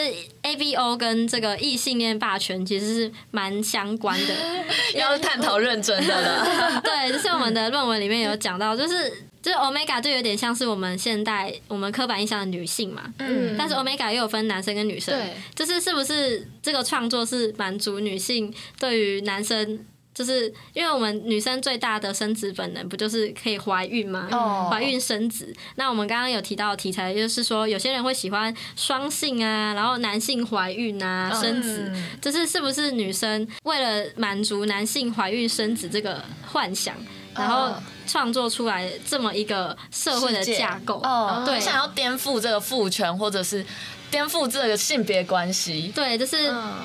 A B O 跟这个异性恋霸权其实是蛮相关的。*laughs* 要探讨认真的了。*laughs* 对，就是我们的论文里面有讲到，就是就是 omega 就有点像是我们现代我们刻板印象的女性嘛，嗯但是 omega 又有分男生跟女生，对，就是是不是这个创作是满足女性对于男生，就是因为我们女生最大的生殖本能不就是可以怀孕吗？哦怀孕生子。那我们刚刚有提到的题材，就是说有些人会喜欢双性啊，然后男性怀孕啊生子，嗯就是是不是女生为了满足男性怀孕生子这个幻想，然后创作出来这么一个社会的架构。哦，对，想要颠覆这个父权，或者是。颠覆这个性别关系，对，就是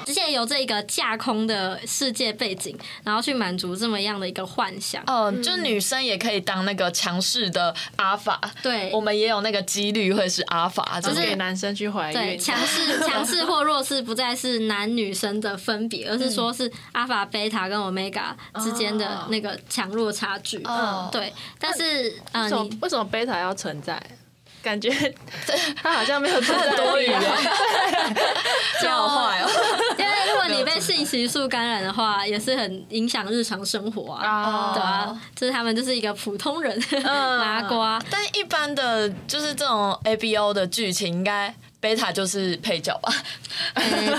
借由这个架空的世界背景，然后去满足这么样的一个幻想。哦，就女生也可以当那个强势的阿法，对，我们也有那个几率会是阿法，就是给男生去怀孕。对，强势、*laughs* 强势或弱势不再是男女生的分别，而是说是阿法、贝塔跟欧米伽之间的那个强弱差距。哦，对，但是呃，你为什么贝塔要存在？感觉 *laughs* 他好像没有很多语言，*laughs* 教坏哦。因为如果你被信息素感染的话，也是很影响日常生活啊，对啊，就是他们就是一个普通人麻瓜。但一般的就是这种 A B O 的剧情，应该贝塔就是配角吧？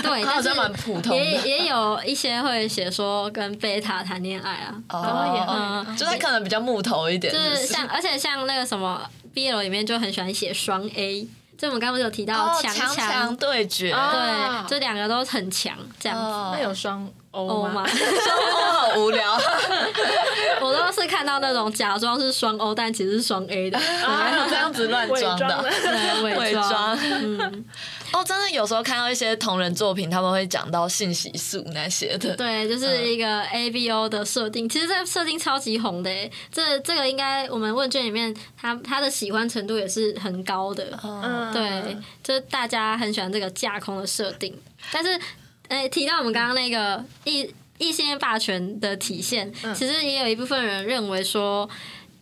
对，*laughs* 好像蛮普通的。也也有一些会写说跟贝塔谈恋爱啊，哦，就他可能比较木头一点，就是像而且像那个什么。B L 里面就很喜欢写双 A，就我们刚刚有提到强强对决，对，这两个都很强，这样。子。那有双 O 吗？*laughs* 双 O 好无聊，*laughs* 我都是看到那种假装是双 O，但其实是双 A 的，还有 *laughs* 这样子乱装的，伪装。哦，真的有时候看到一些同人作品，他们会讲到信息素那些的。对，就是一个 A B O 的设定，其实这设定超级红的。这这个应该我们问卷里面，他他的喜欢程度也是很高的。嗯，对，就是大家很喜欢这个架空的设定。但是，哎，提到我们刚刚那个异异性恋霸权的体现，其实也有一部分人认为说。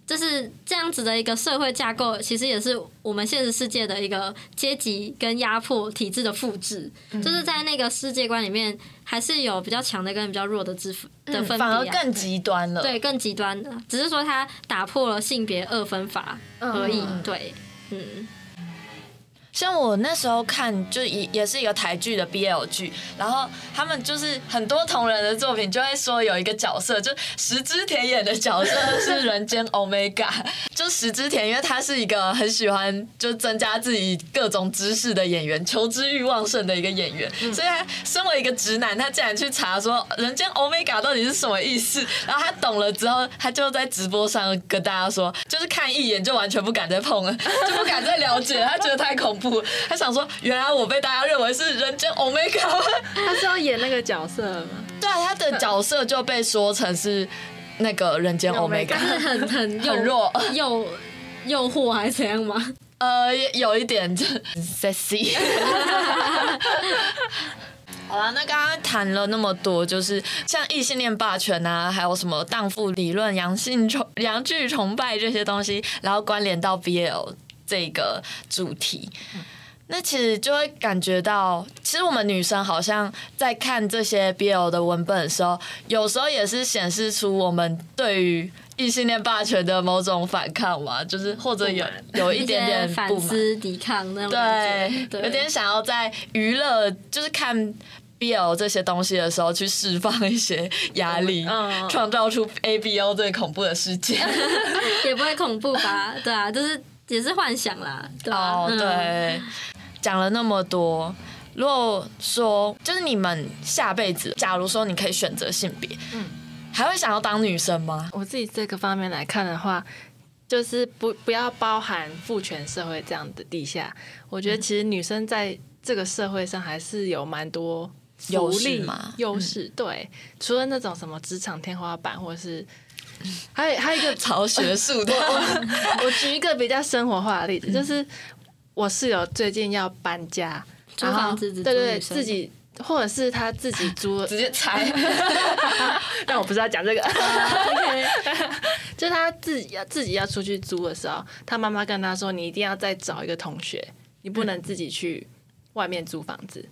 就是这样子的一个社会架构，其实也是我们现实世界的一个阶级跟压迫体制的复制。就是在那个世界观里面，还是有比较强的跟比较弱的之分的反而更极端了。对，更极端的，只是说它打破了性别二分法而已。对，嗯。像我那时候看，就也也是一个台剧的 BL 剧，然后他们就是很多同人的作品，就会说有一个角色，就石之田演的角色 *laughs* 是人间 Omega，就石之田，因为他是一个很喜欢就增加自己各种知识的演员，求知欲旺盛的一个演员，所以他身为一个直男，他竟然去查说人间 Omega 到底是什么意思，然后他懂了之后，他就在直播上跟大家说，就是看一眼就完全不敢再碰了，就不敢再了解，他觉得太恐怖。他想说，原来我被大家认为是人间 Omega，*laughs* 他是要演那个角色吗？对啊，他的角色就被说成是那个人间 Omega，是 *laughs* *laughs* 很很很弱，诱诱惑还是怎样吗？呃，有一点 sexy。好了，那刚刚谈了那么多，就是像异性恋霸权啊，还有什么荡妇理论、阳性崇、阳具崇拜这些东西，然后关联到 BL。这个主题，那其实就会感觉到，其实我们女生好像在看这些 BL 的文本的时候，有时候也是显示出我们对于异性恋霸权的某种反抗嘛，就是或者有有一点点 *laughs* 反思、抵抗那种，对，有点想要在娱乐，就是看 BL 这些东西的时候去释放一些压力，*laughs* 创造出 ABO 最恐怖的世界，*laughs* 也不会恐怖吧？对啊，就是。也是幻想啦，对哦，对，讲了那么多，如果说就是你们下辈子，假如说你可以选择性别，嗯，还会想要当女生吗？我自己这个方面来看的话，就是不不要包含父权社会这样的地下，我觉得其实女生在这个社会上还是有蛮多优势嘛，优势对，除了那种什么职场天花板或者是。还有还有一个超学术 *laughs* 的，我举一个比较生活化的例子，就是我室友最近要搬家，租房子，对对，自己或者是他自己 *laughs* 租，直接拆。*laughs* 但我不是要讲这个，就是他自己要自己要出去租的时候，他妈妈跟他说：“你一定要再找一个同学，你不能自己去外面租房子。”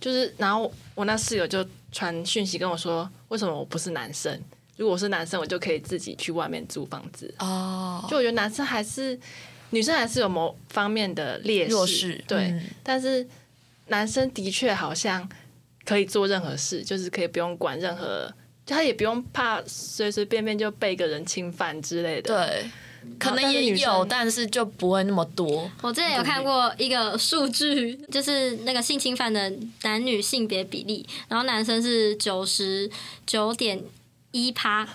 就是，然后我那室友就传讯息跟我说：“为什么我不是男生？”如果是男生，我就可以自己去外面租房子。哦，就我觉得男生还是女生还是有某方面的劣势，对。但是男生的确好像可以做任何事，就是可以不用管任何，就他也不用怕随随便便就被一个人侵犯之类的。对，可能也有，但是就不会那么多。我之前有看过一个数据，就是那个性侵犯的男女性别比例，然后男生是九十九点。一趴，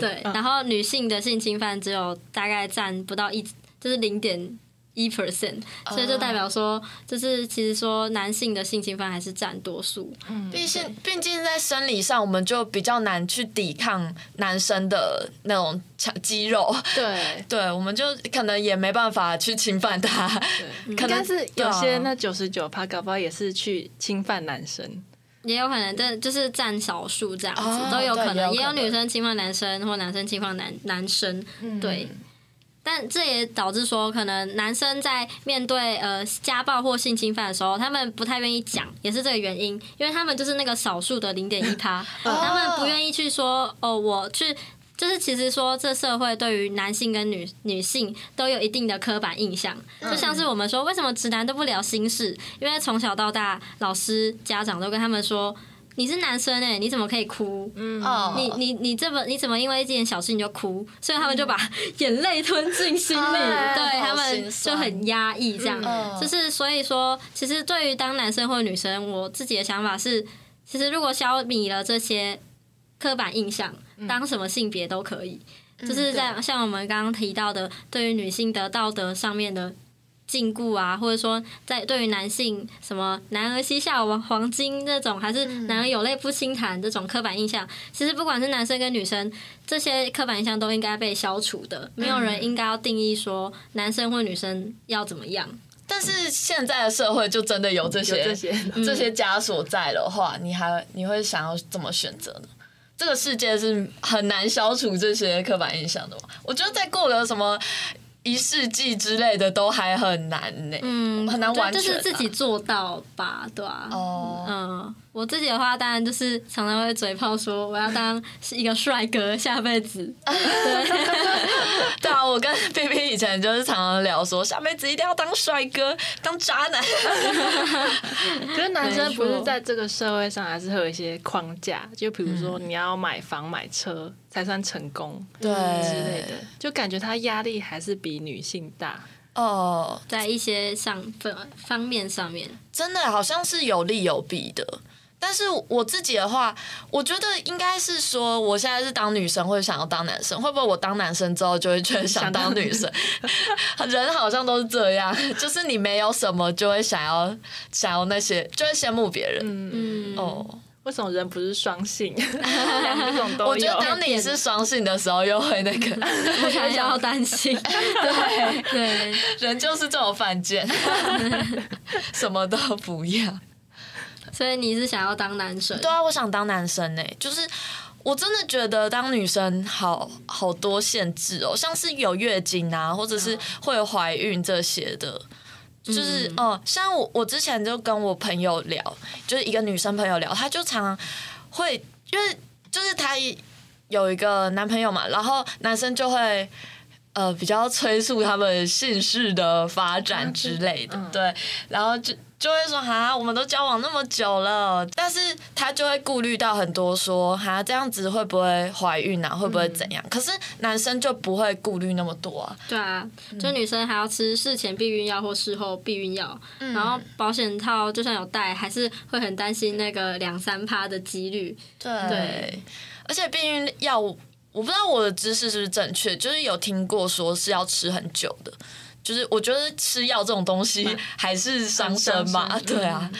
对，然后女性的性侵犯只有大概占不到一，就是零点一 percent，所以就代表说，就是其实说男性的性侵犯还是占多数。毕竟，毕竟在生理上，我们就比较难去抵抗男生的那种强肌肉，对，*laughs* 对，我们就可能也没办法去侵犯他。可能但是有些那九十九趴搞不好也是去侵犯男生。也有可能，这就是占少数这样子、哦都有可能，也有可能也有女生侵犯男生，或男生侵犯男男生，对。但这也导致说，可能男生在面对呃家暴或性侵犯的时候，他们不太愿意讲，也是这个原因，因为他们就是那个少数的零点一趴，他们不愿意去说哦，我去。就是其实说，这社会对于男性跟女女性都有一定的刻板印象，就像是我们说，为什么直男都不聊心事？因为从小到大，老师、家长都跟他们说，你是男生哎、你怎么可以哭？哦，你你你这么你怎么因为一件小事你就哭？所以他们就把眼泪吞进心里，对他们就很压抑这样。嗯就是所以说，其实对于当男生或女生，我自己的想法是，其实如果消弭了这些刻板印象，当什么性别都可以。就是在像我们刚刚提到的，对于女性的道德上面的禁锢啊，或者说在对于男性什么男儿膝下有黄金这种，还是男儿有泪不轻弹这种刻板印象，其实不管是男生跟女生，这些刻板印象都应该被消除的。没有人应该要定义说男生或女生要怎么样。但是现在的社会就真的有这些有这些这些枷锁在的话，你还你会想要怎么选择呢？这个世界是很难消除这些刻板印象的嘛？我觉得再过个什么一世纪之类的，都还很难呢、嗯，很难完全啊。就是自己做到吧，对吧、哦，嗯，我自己的话，当然就是常常会嘴炮说我要当是一个帅哥，下辈子。对啊，我跟 B B 以前就是常常聊说，下辈子一定要当帅哥，当渣男。*laughs* 可是男生不是在这个社会上还是会有一些框架，就比如说你要买房买车才算成功对之类的，就感觉他压力还是比女性大。哦，在一些上方方面上面，真的好像是有利有弊的。但是我自己的话，我觉得应该是说，我现在是当女生，会想要当男生，会不会我当男生之后就会觉得想当女生？*laughs* 人好像都是这样，就是你没有什么就会想要想要那些，就会羡慕别人。嗯，哦，为什么人不是双性，*laughs* 两种都有？我觉得当你是双性的时候，又会那个，*laughs* 我才要担心。对对，人就是这种犯贱，什么都不要。所以你是想要当男生？对啊，我想当男生呢、就是我真的觉得当女生好好多限制哦，像是有月经啊，或者是会有怀孕这些的。就是嗯。哦、像我我之前就跟我朋友聊，就是一个女生朋友聊，她就常常会，因为就是她有一个男朋友嘛，然后男生就会呃比较催促他们姓氏的发展之类的，嗯。对，然后就就会说哈，我们都交往那么久了，但是他就会顾虑到很多说哈这样子会不会怀孕啊，会不会怎样？可是男生就不会顾虑那么多啊，对啊，就女生还要吃事前避孕药或事后避孕药，然后保险套就算有带，还是会很担心那个两三趴的几率。对对而且避孕药，我不知道我的知识是不是正确，就是有听过说是要吃很久的。就是我觉得吃药这种东西还是伤身嘛，*laughs* 对啊，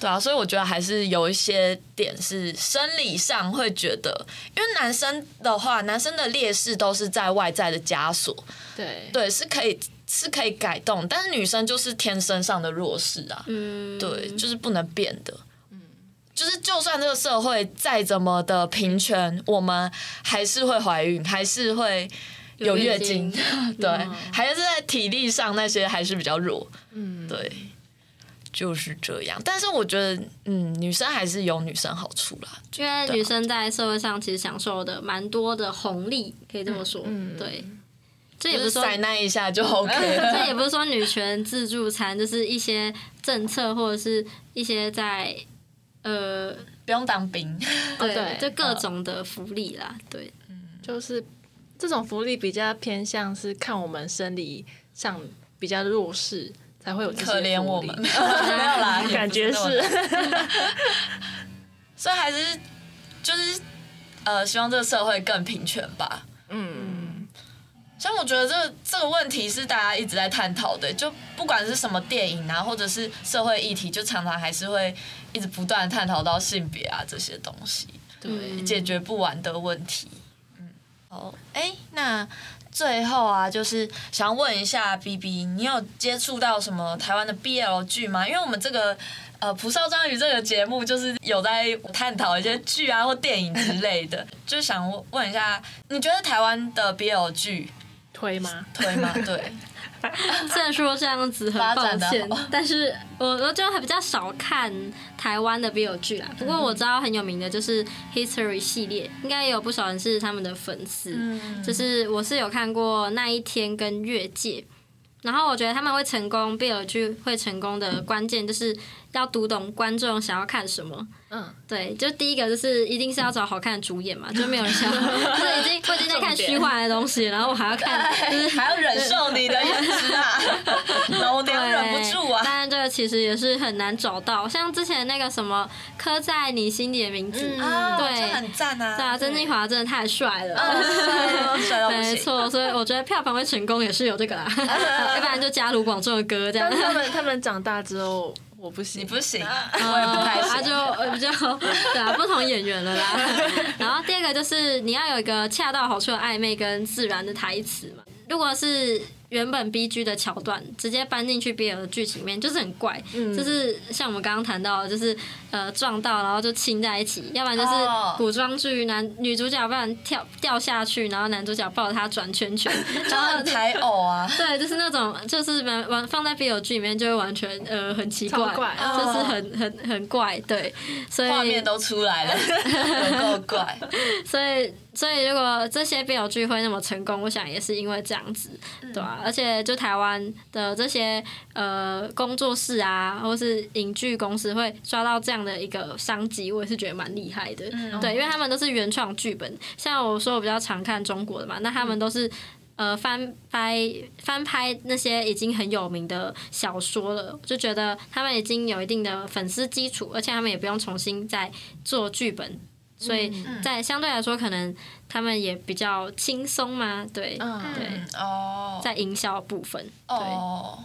对啊，所以我觉得还是有一些点是生理上会觉得，因为男生的话，男生的劣势都是在外在的枷锁，对。对，是可以是可以改动，但是女生就是天生上的弱势啊，嗯，对，就是不能变的。就是就算这个社会再怎么的平权，我们还是会怀孕，还是会有月经，*laughs* 对，还是在体力上那些还是比较弱，嗯，对，就是这样。但是我觉得，嗯，女生还是有女生好处啦，因为女生在社会上其实享受的蛮多的红利，可以这么说。嗯对，这也不是说塞那一下就 OK 了。*laughs* 这也不是说女权自助餐，就是一些政策或者是一些在呃，不用当兵，*laughs* 对，对。就各种的福利啦。对，就是这种福利比较偏向是看我们生理上比较弱势才会有这些可怜我们，*laughs* 没有啦，感觉是。*laughs* 所以还是就是呃，希望这个社会更平权吧。嗯，像我觉得这这个问题是大家一直在探讨的，就不管是什么电影啊，或者是社会议题，就常常还是会一直不断探讨到性别啊这些东西，对，解决不完的问题。嗯，好，哎，那最后啊，就是想问一下 B B，你有接触到什么台湾的 B L 剧吗？因为我们这个。呃，蒲少章鱼这个节目就是有在探讨一些剧啊或电影之类的，*laughs* 就想问一下，你觉得台湾的 BL 剧推吗？推吗？*laughs* 对，*laughs* 虽然说这样子很抱歉，但是我我就还比较少看台湾的 BL 剧啦。不过我知道很有名的就是 History 系列，应该也有不少人是他们的粉丝。就是我是有看过那一天跟越界，然后我觉得他们会成功，BL 剧会成功的关键就是。要读懂观众想要看什么。嗯，对，就第一个就是一定是要找好看的主演嘛，*laughs* 就没有人想，就是已经我已经在看虚幻的东西，然后我还要看，就是 *laughs* 还要忍受你的 *laughs* 颜值啊，老娘忍不住啊。其实也是很难找到，像之前那个什么刻在你心底的名字，对，很赞啊。对啊，曾静华真的太帅了，*laughs* 没错，所以我觉得票房会成功也是有这个啦，*laughs* 要不然就加卢广仲的歌这样。他们 *laughs* 他们长大之后。我不行，你不行，我也不太行。他就比较对啊，不同演员了啦。然后第二个就是你要有一个恰到好处的暧昧跟自然的台词嘛。如果是。原本 B G 的桥段直接搬进去 B L 的剧情面，就是很怪，就是像我们刚刚谈到，就是呃撞到然后就亲在一起，要不然就是古装剧男女主角不然跳掉下去，然后男主角抱着她转圈圈，然后台偶啊，对，就是那种就是完完放在 B L 剧里面就会完全呃很奇怪，就是很很很怪，对，所以画面都出来了，*laughs* 有够怪，所以。所以，如果这些 BL 剧会那么成功，我想也是因为这样子，对吧？而且，就台湾的这些呃工作室啊，或是影剧公司会抓到这样的一个商机，我也是觉得蛮厉害的。对，因为他们都是原创剧本，像我说我比较常看中国的嘛，那他们都是呃翻拍翻拍那些已经很有名的小说了，就觉得他们已经有一定的粉丝基础，而且他们也不用重新再做剧本。所以在相对来说，可能他们也比较轻松嘛，对对。哦，在营销部分哦，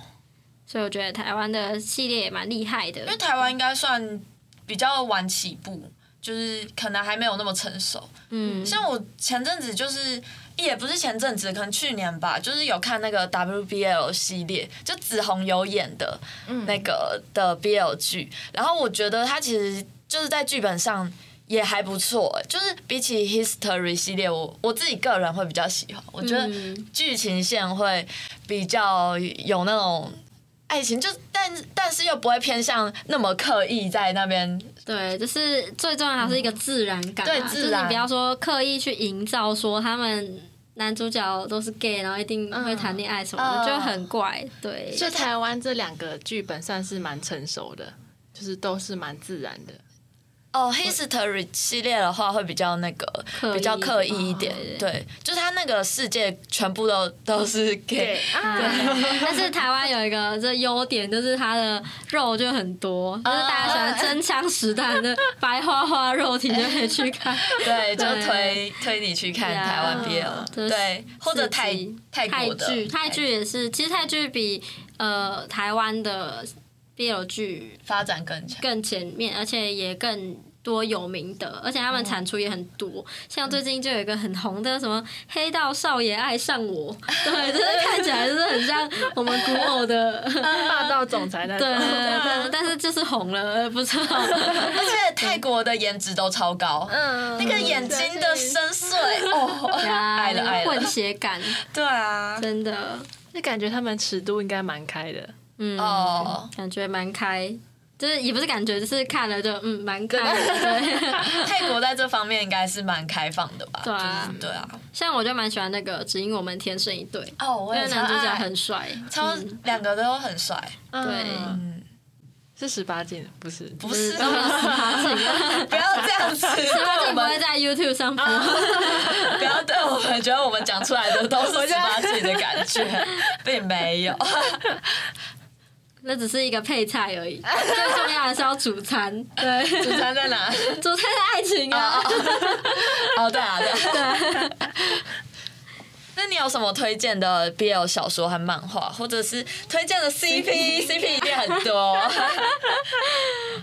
所以我觉得台湾的系列也蛮厉害的，因为台湾应该算比较晚起步，就是可能还没有那么成熟。嗯，像我前阵子就是也不是前阵子，可能去年吧，就是有看那个 WBL 系列，就紫红有演的那个的 BL 剧，然后我觉得他其实就是在剧本上。也还不错，就是比起 History 系列，我我自己个人会比较喜欢。我觉得剧情线会比较有那种爱情，就但但是又不会偏向那么刻意在那边。对，就是最重要还是一个自然感，对，自然。不要说刻意去营造说他们男主角都是 gay，然后一定会谈恋爱什么的，就很怪。对，就台湾这两个剧本算是蛮成熟的，就是都是蛮自然的。哦，History 系列的话会比较那个，比较刻意一点，对，就是他那个世界全部都都是 gay，*laughs* 对。*laughs* 但是台湾有一个这优点，就是它的肉就很多，就是大家喜欢真枪实弹的 *laughs* 白花花肉体就可以去看，对，就推推你去看台湾 BL，对，或者泰泰国的剧，泰剧也是，其实泰剧比呃台湾的。BL 剧发展更强、更前面，而且也更多有名的，而且他们产出也很多。像最近就有一个很红的什么《黑道少爷爱上我》，对，就是看起来就是很像我们古偶的 *laughs* 霸道总裁那种。对对，但是就是红了，不知道。*laughs* 而且泰国的颜值都超高，嗯，那个眼睛的深邃哦，*laughs* 爱了爱了，混血感，对啊，真的，那感觉他们尺度应该蛮开的。嗯哦，感觉蛮开，就是也不是感觉，就是看了就嗯蛮开。对，*laughs* 泰国在这方面应该是蛮开放的吧？对啊，对啊。像我就蛮喜欢那个《只因我们天生一对》哦，我也男主角很帅，超两个都很帅。对，是十八禁，不是不是十八禁，*laughs* 不要这样子，十八禁不会在 YouTube 上播。不要对我们觉得我们讲出来的都是十八禁的感觉，并没有。那只是一个配菜而已，*laughs* 最重要的是要主餐。对，主餐在哪？*laughs* 主餐是爱情啊！哦，对啊，对。*laughs* 那你有什么推荐的 BL 小说和漫画，或者是推荐的 CP？CP 一定很多。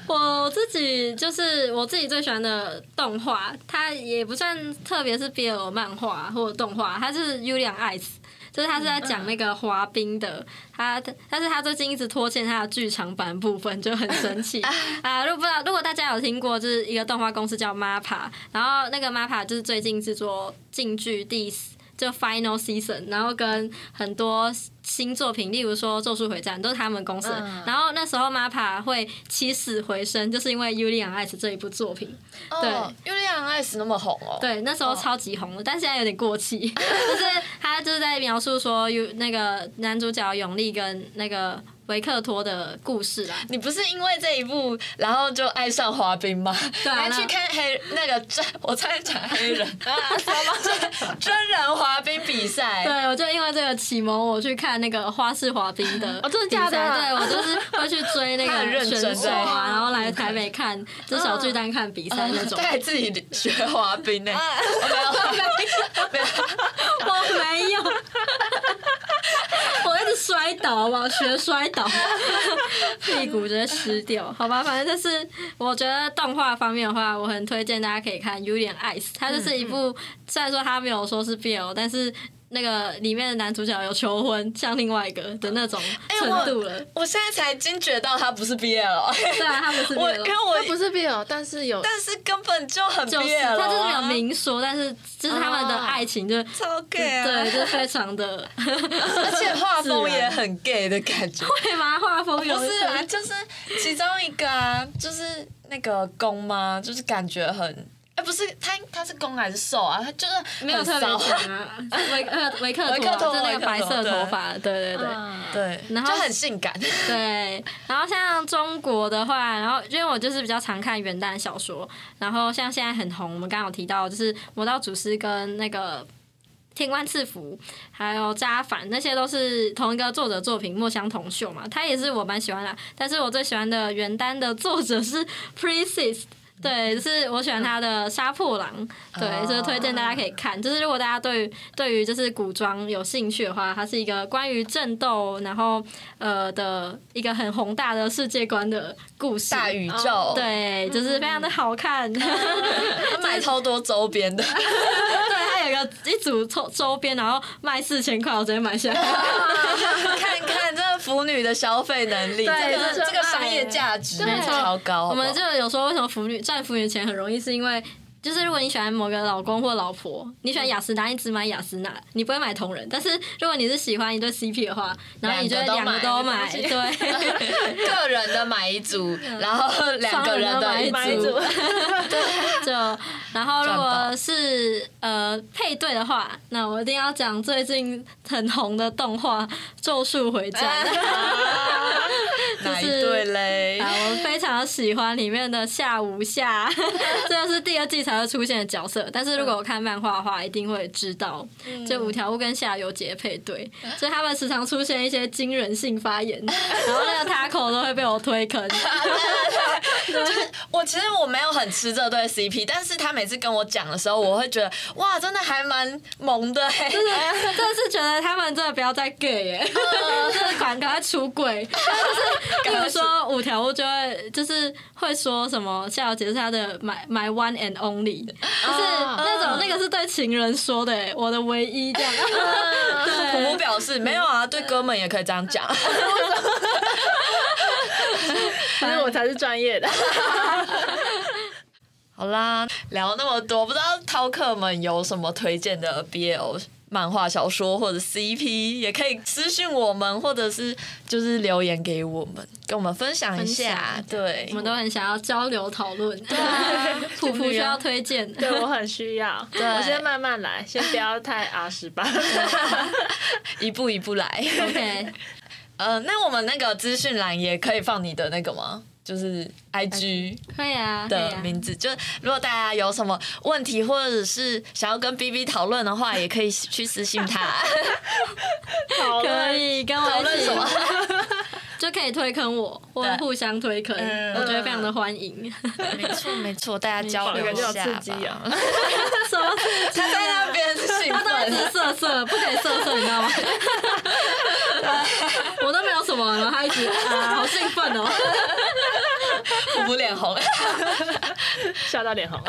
我自己就是我自己最喜欢的动画，它也不算特别是 BL 漫画或者动画，它是 Ulian Ice，就是他是在讲那个滑冰的，他但是他最近一直拖欠他的剧场版部分，就很生气 *laughs* 啊！如果不知道，如果大家有听过，就是一个动画公司叫 MAPA，然后那个 MAPA 就是最近制作进剧第。就 final season，然后跟很多新作品，例如说《咒术回战》都是他们公司。然后那时候 MAPA 会起死回生，就是因为《尤利亚 ice》这一部作品。对，《尤利亚 ice》那么红哦。对，那时候超级红的，但现在有点过气。*laughs* 就是他就是在描述说，有那个男主角永利跟那个。维克托的故事啦，你不是因为这一部然后就爱上滑冰吗？对还去看黑那个真，我差点讲黑人 *laughs* 啊，什么真人滑冰比赛？对，我就因为这个启蒙我去看那个花式滑冰的，哦，真的假的？对我就是会去追那个选手啊，然后来台北看，就小巨蛋看比赛那种。他还自己学滑冰呢？*laughs* 没有，没有，*laughs* 我没有。摔倒，好不好？学摔倒，*laughs* 屁股直接湿掉，好吧？反正就是，我觉得动画方面的话，我很推荐大家可以看《有点 Ice》，它就是一部虽然说它没有说是 BL，但是。那个里面的男主角有求婚，像另外一个的那种程度了。我现在才惊觉到他不是 BL。对啊，他不是 BL。因为我不是 BL，但是有，但是根本就很 BL。他就是没有明说，但是就是他们的爱情就超 gay，对，就非常的，而且画 *laughs* 风也很 gay 的感觉。会吗？画风不是啊，就是其中一个啊，就是那个公吗？就是感觉很。不是他，他是攻还是受啊？他就是没有特别强 *laughs* 啊。维克维克托就那个白色头发，对对对对，然后很性感。对，然后像中国的话，然后因为我就是比较常看元旦小说，然后像现在很红，我们刚刚有提到就是《魔道祖师》跟那个《天官赐福》，还有《扎反》，那些都是同一个作者作品，墨香铜臭嘛。他也是我蛮喜欢的，但是我最喜欢的元旦的作者是 Princess。对，就是我喜欢他的《杀破狼》，对，就是推荐大家可以看。就是如果大家对对于就是古装有兴趣的话，它是一个关于战斗，然后呃的一个很宏大的世界观的故事。大宇宙，对，就是非常的好看。*laughs* 买超多周边的，*laughs* 对，他有一个一组周周边，然后卖四千块，我直接买下来。*laughs* 看看这腐女的消费能力，这个这个商业价值超高。我们就有说为什么腐女。赚服务员钱很容易，是因为就是如果你喜欢某个老公或老婆，你喜欢雅诗娜，你只买雅诗娜，你不会买同人。但是如果你是喜欢一对 CP 的话，然后你就两个都买，对，*laughs* 个人的买一组，然后两个人的买一组，*laughs* 对，就然后如果是呃配对的话，那我一定要讲最近很红的动画《咒术回战》。*laughs* 哪一对嘞？啊，我非常喜欢里面的夏无夏，这个是第二季才会出现的角色。但是如果我看漫画的话，一定会知道，就五条悟跟夏油杰配对，所以他们时常出现一些惊人性发言，*laughs* 然后那个塔口都会被我推坑。*laughs* 就是我其实我没有很吃这对 CP，但是他每次跟我讲的时候，我会觉得哇，真的还蛮萌的，真的，真的是觉得他们真的不要再 gay 耶，*laughs* 就是赶赶快出轨，就是比如说五条悟就会就是会说什么夏小姐是他的 my my one and only，就是那种那个是对情人说的，我的唯一这样。*laughs* 对，我表示没有啊，对哥们也可以这样讲。*laughs* 反正我才是专业的。*laughs* 好啦，聊那么多，不知道饕客们有什么推荐的 BL 漫画小说或者 CP，也可以私信我们，或者是就是留言给我们，跟我们分享一下。对，我们都很想要交流讨论。对，*laughs* 普普需要推荐，对我很需要。对，我先慢慢来，先不要太阿十吧，*laughs* 一步一步来。OK。*laughs* 呃，那我们那个资讯栏也可以放你的那个吗？就是 I G 可以啊的名字。就如果大家有什么问题，或者是想要跟 B B 讨论的话，*laughs* 也可以去私信他。*laughs* 可以跟我讨论什么？*laughs* 就可以推坑我，或互相推坑，嗯。我觉得非常的欢迎。没错没错，大家交流一下刺激吧。啊！什么？他在那边兴他都一直，色色，不可以色色，你知道吗？*laughs* 我都没有什么，然后他一直啊，好兴奋哦。我不脸红。笑到脸红。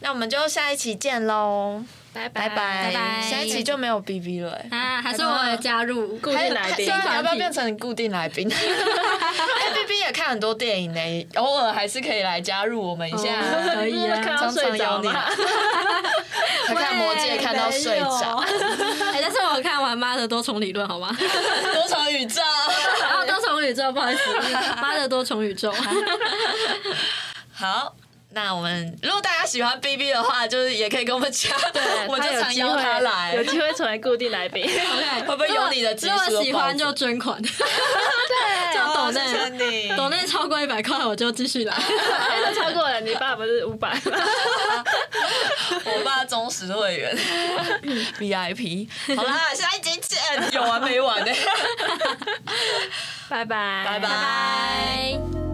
那我们就下一期见喽，拜拜拜。拜拜下一期就没有 B B 了、欸。啊，还是我也加入固定来宾要不要变成固定来宾哎？B B 也看很多电影呢，偶尔还是可以来加入我们一下。哦可以啊看到睡着吗？他看魔戒看到睡着，哎、但是我看完《妈的多重理论》好吗？多重宇宙。然 *laughs* 后多重宇宙，不好意思，《妈的多重宇宙》。*laughs* 好。那我们如果大家喜欢 B B 的话，就是也可以跟我们讲，对，*laughs* 我就常他有机邀他来，有机会成为固定来宾。*laughs* OK，会不会有你的集如果喜欢就捐款，对 *laughs* 就抖内你，抖内超过一百块我就继续来。哎，都超过了，你爸不是五百吗？我爸忠实会员 VIP。好啦，下一集见，有完没完呢？拜拜，拜拜。拜。